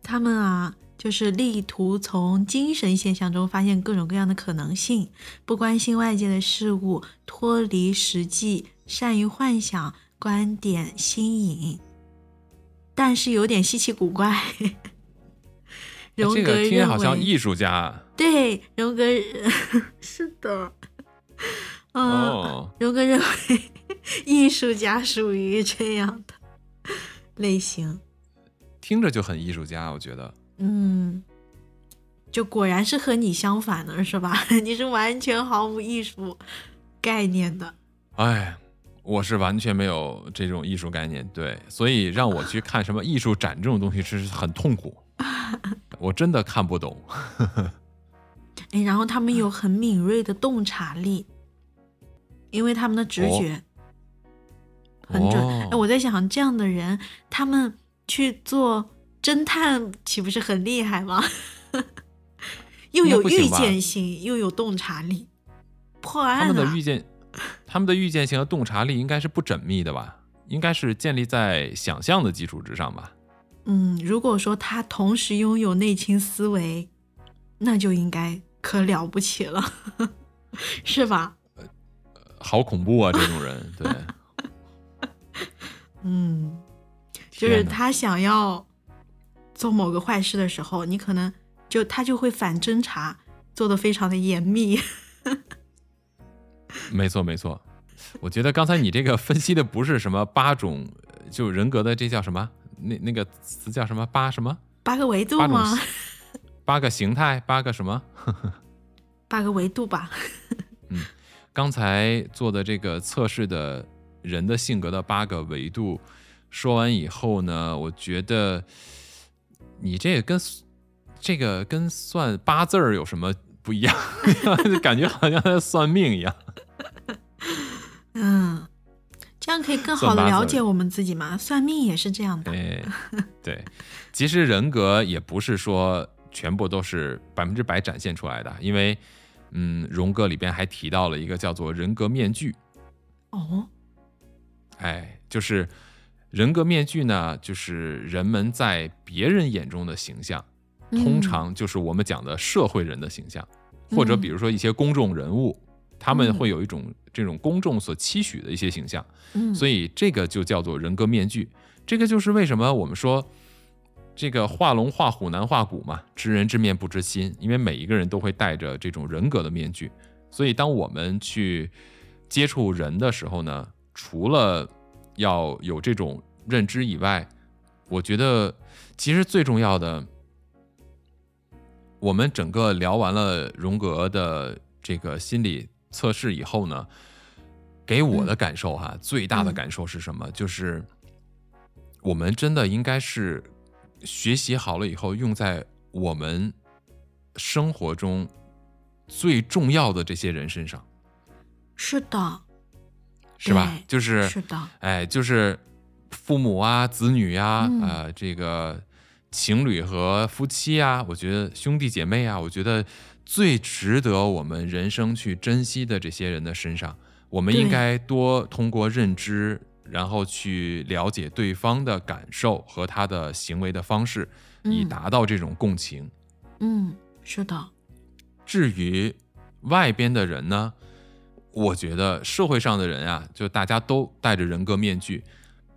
他们啊，就是力图从精神现象中发现各种各样的可能性，不关心外界的事物，脱离实际，善于幻想，观点新颖，但是有点稀奇古怪。<laughs> 荣格这个听来好像，艺术家对荣格 <laughs> 是的，嗯、哦。荣哥认为 <laughs> 艺术家属于这样的 <laughs> 类型。听着就很艺术家，我觉得。嗯，就果然是和你相反的，是吧？<laughs> 你是完全毫无艺术概念的。哎，我是完全没有这种艺术概念，对，所以让我去看什么艺术展这种东西，是很痛苦。我真的看不懂。哎，然后他们有很敏锐的洞察力，因为他们的直觉很准。哦哎，我在想，这样的人，他们去做侦探，岂不是很厉害吗？<laughs> 又有预见性，又有洞察力，破案他们的啊预见，他们的预见性和洞察力应该是不缜密的吧？应该是建立在想象的基础之上吧？嗯，如果说他同时拥有内倾思维，那就应该可了不起了，<laughs> 是吧？好恐怖啊！这种人，<laughs> 对，嗯，就是他想要做某个坏事的时候，你可能就他就会反侦查，做的非常的严密。<laughs> 没错没错。我觉得刚才你这个分析的不是什么八种，呃就人格的这叫什么？那那个词叫什么？八什么？八个维度吗？八个形态，八个什么？<laughs> 八个维度吧。刚才做的这个测试的人的性格的八个维度，说完以后呢，我觉得你这个跟这个跟算八字儿有什么不一样？<laughs> 感觉好像在算命一样。嗯，这样可以更好的了解我们自己嘛。算命也是这样的。对对，其实人格也不是说全部都是百分之百展现出来的，因为嗯，荣格里边还提到了一个叫做人格面具。哦，哎，就是人格面具呢，就是人们在别人眼中的形象，通嗯常就是我们讲的社会人的形象，或者嗯。比如说一些公众人物，他们嗯。会有一种这种公众所期许的一些形象，嗯，所以这个就叫做人格面具。这个就是为什么我们说这个画龙画虎难画骨嘛，知人知面不知心，因为每一个人都会戴着这种人格的面具，所以当我们去接触人的时候呢，除了要有这种认知以外，我觉得其实最重要的，我们整个聊完了荣格的这个心理测试以后呢，给我的感受哈，最大的感受是什么？就是我们真的应该是学习好了以后，用在我们生活中最重要的这些人身上，是的，是吧？就是是的，哎，就是父母啊、子女呀、嗯。呃，这个情侣和夫妻啊，我觉得兄弟姐妹啊，我觉得最值得我们人生去珍惜的这些人的身上，我们应该多通过认知，然后去了解对方的感受和他的行为的方式，以达到这种共情。嗯，是的。至于外边的人呢，我觉得社会上的人啊，就大家都戴着人格面具。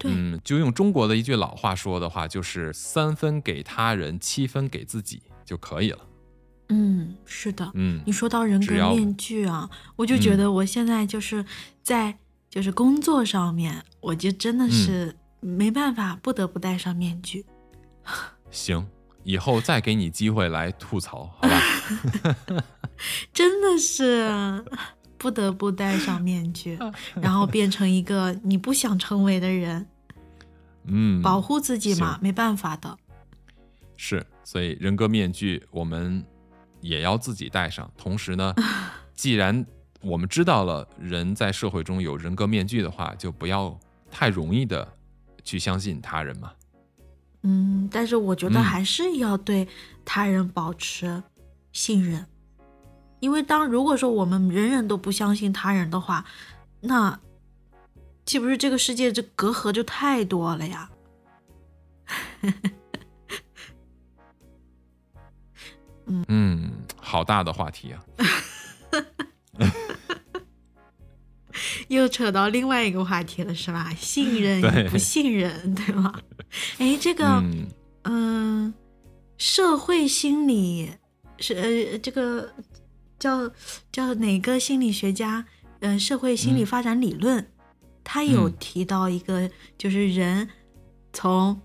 嗯，就用中国的一句老话说的话，就是三分给他人，七分给自己就可以了。嗯，是的。嗯，你说到人格面具啊，我就觉得我现在就是在就是工作上面，我就真的是没办法，不得不戴上面具。行，以后再给你机会来吐槽，好吧？<laughs> 真的是。不得不戴上面具，然后变成一个你不想成为的人。嗯，保护自己嘛，没办法的。是，所以人格面具我们也要自己戴上。同时呢，<laughs> 既然我们知道了人在社会中有人格面具的话，就不要太容易的去相信他人嘛。嗯，但是我觉得还是要对他人保持信任。因为当如果说我们人人都不相信他人的话，那岂不是这个世界这隔阂就太多了呀？<laughs> 嗯嗯，好大的话题啊！<laughs> 又扯到另外一个话题了，是吧？信 <laughs> 任与不信任，对吗？哎，这个，嗯，社会心理是呃这个。叫叫哪个心理学家？嗯，社会心理发展理论，他有提到一个，就是人从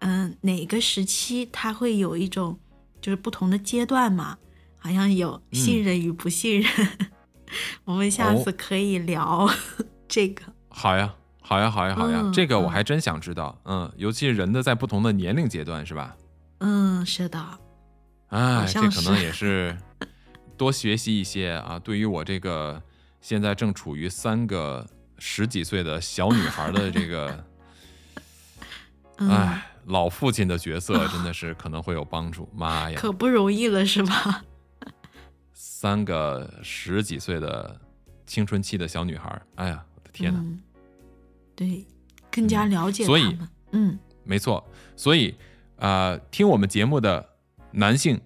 嗯哪个时期，他会有一种就是不同的阶段嘛？好像有信任与不信任。<laughs> 我们下次可以聊 <laughs> 这个。好呀，好呀，好呀，好呀，这个我还真想知道。嗯，尤其人的在不同的年龄阶段，是吧？嗯，是的。哎，这可能也是。多学习一些啊！对于我这个现在正处于三个十几岁的小女孩的这个，<laughs> 哎，老父亲的角色真的是可能会有帮助。妈呀，可不容易了，是吧？三个十几岁的青春期的小女孩，哎呀，我的天哪！对，更加了解他们。嗯，没错。所以啊，听我们节目的男性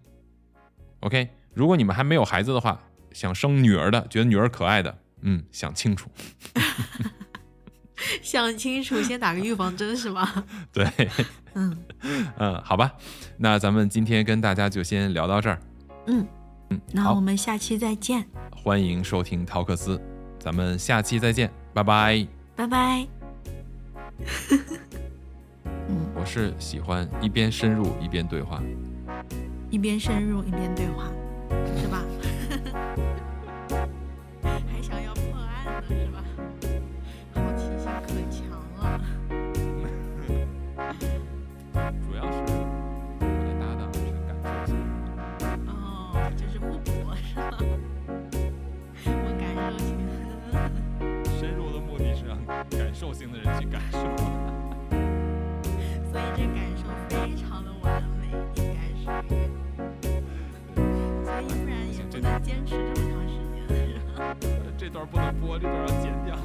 ，OK。如果你们还没有孩子的话，想生女儿的，觉得女儿可爱的，嗯，想清楚，<laughs> 想清楚，先打个预防针是吗？<laughs> 对，嗯嗯，好吧，那咱们今天跟大家就先聊到这儿，嗯嗯，那我们下期再见，欢迎收听陶克斯，咱们下期再见，拜拜，拜拜。嗯，<laughs> 我是喜欢一边深入一边对话，一边深入一边对话。是吧？<laughs> 还想要破案呢，是吧？兽性的人去感受。所以这感受非常的完美，应该是。所以不然也不能坚持这么长时间的人。<laughs> 这段不能播，这段要剪掉。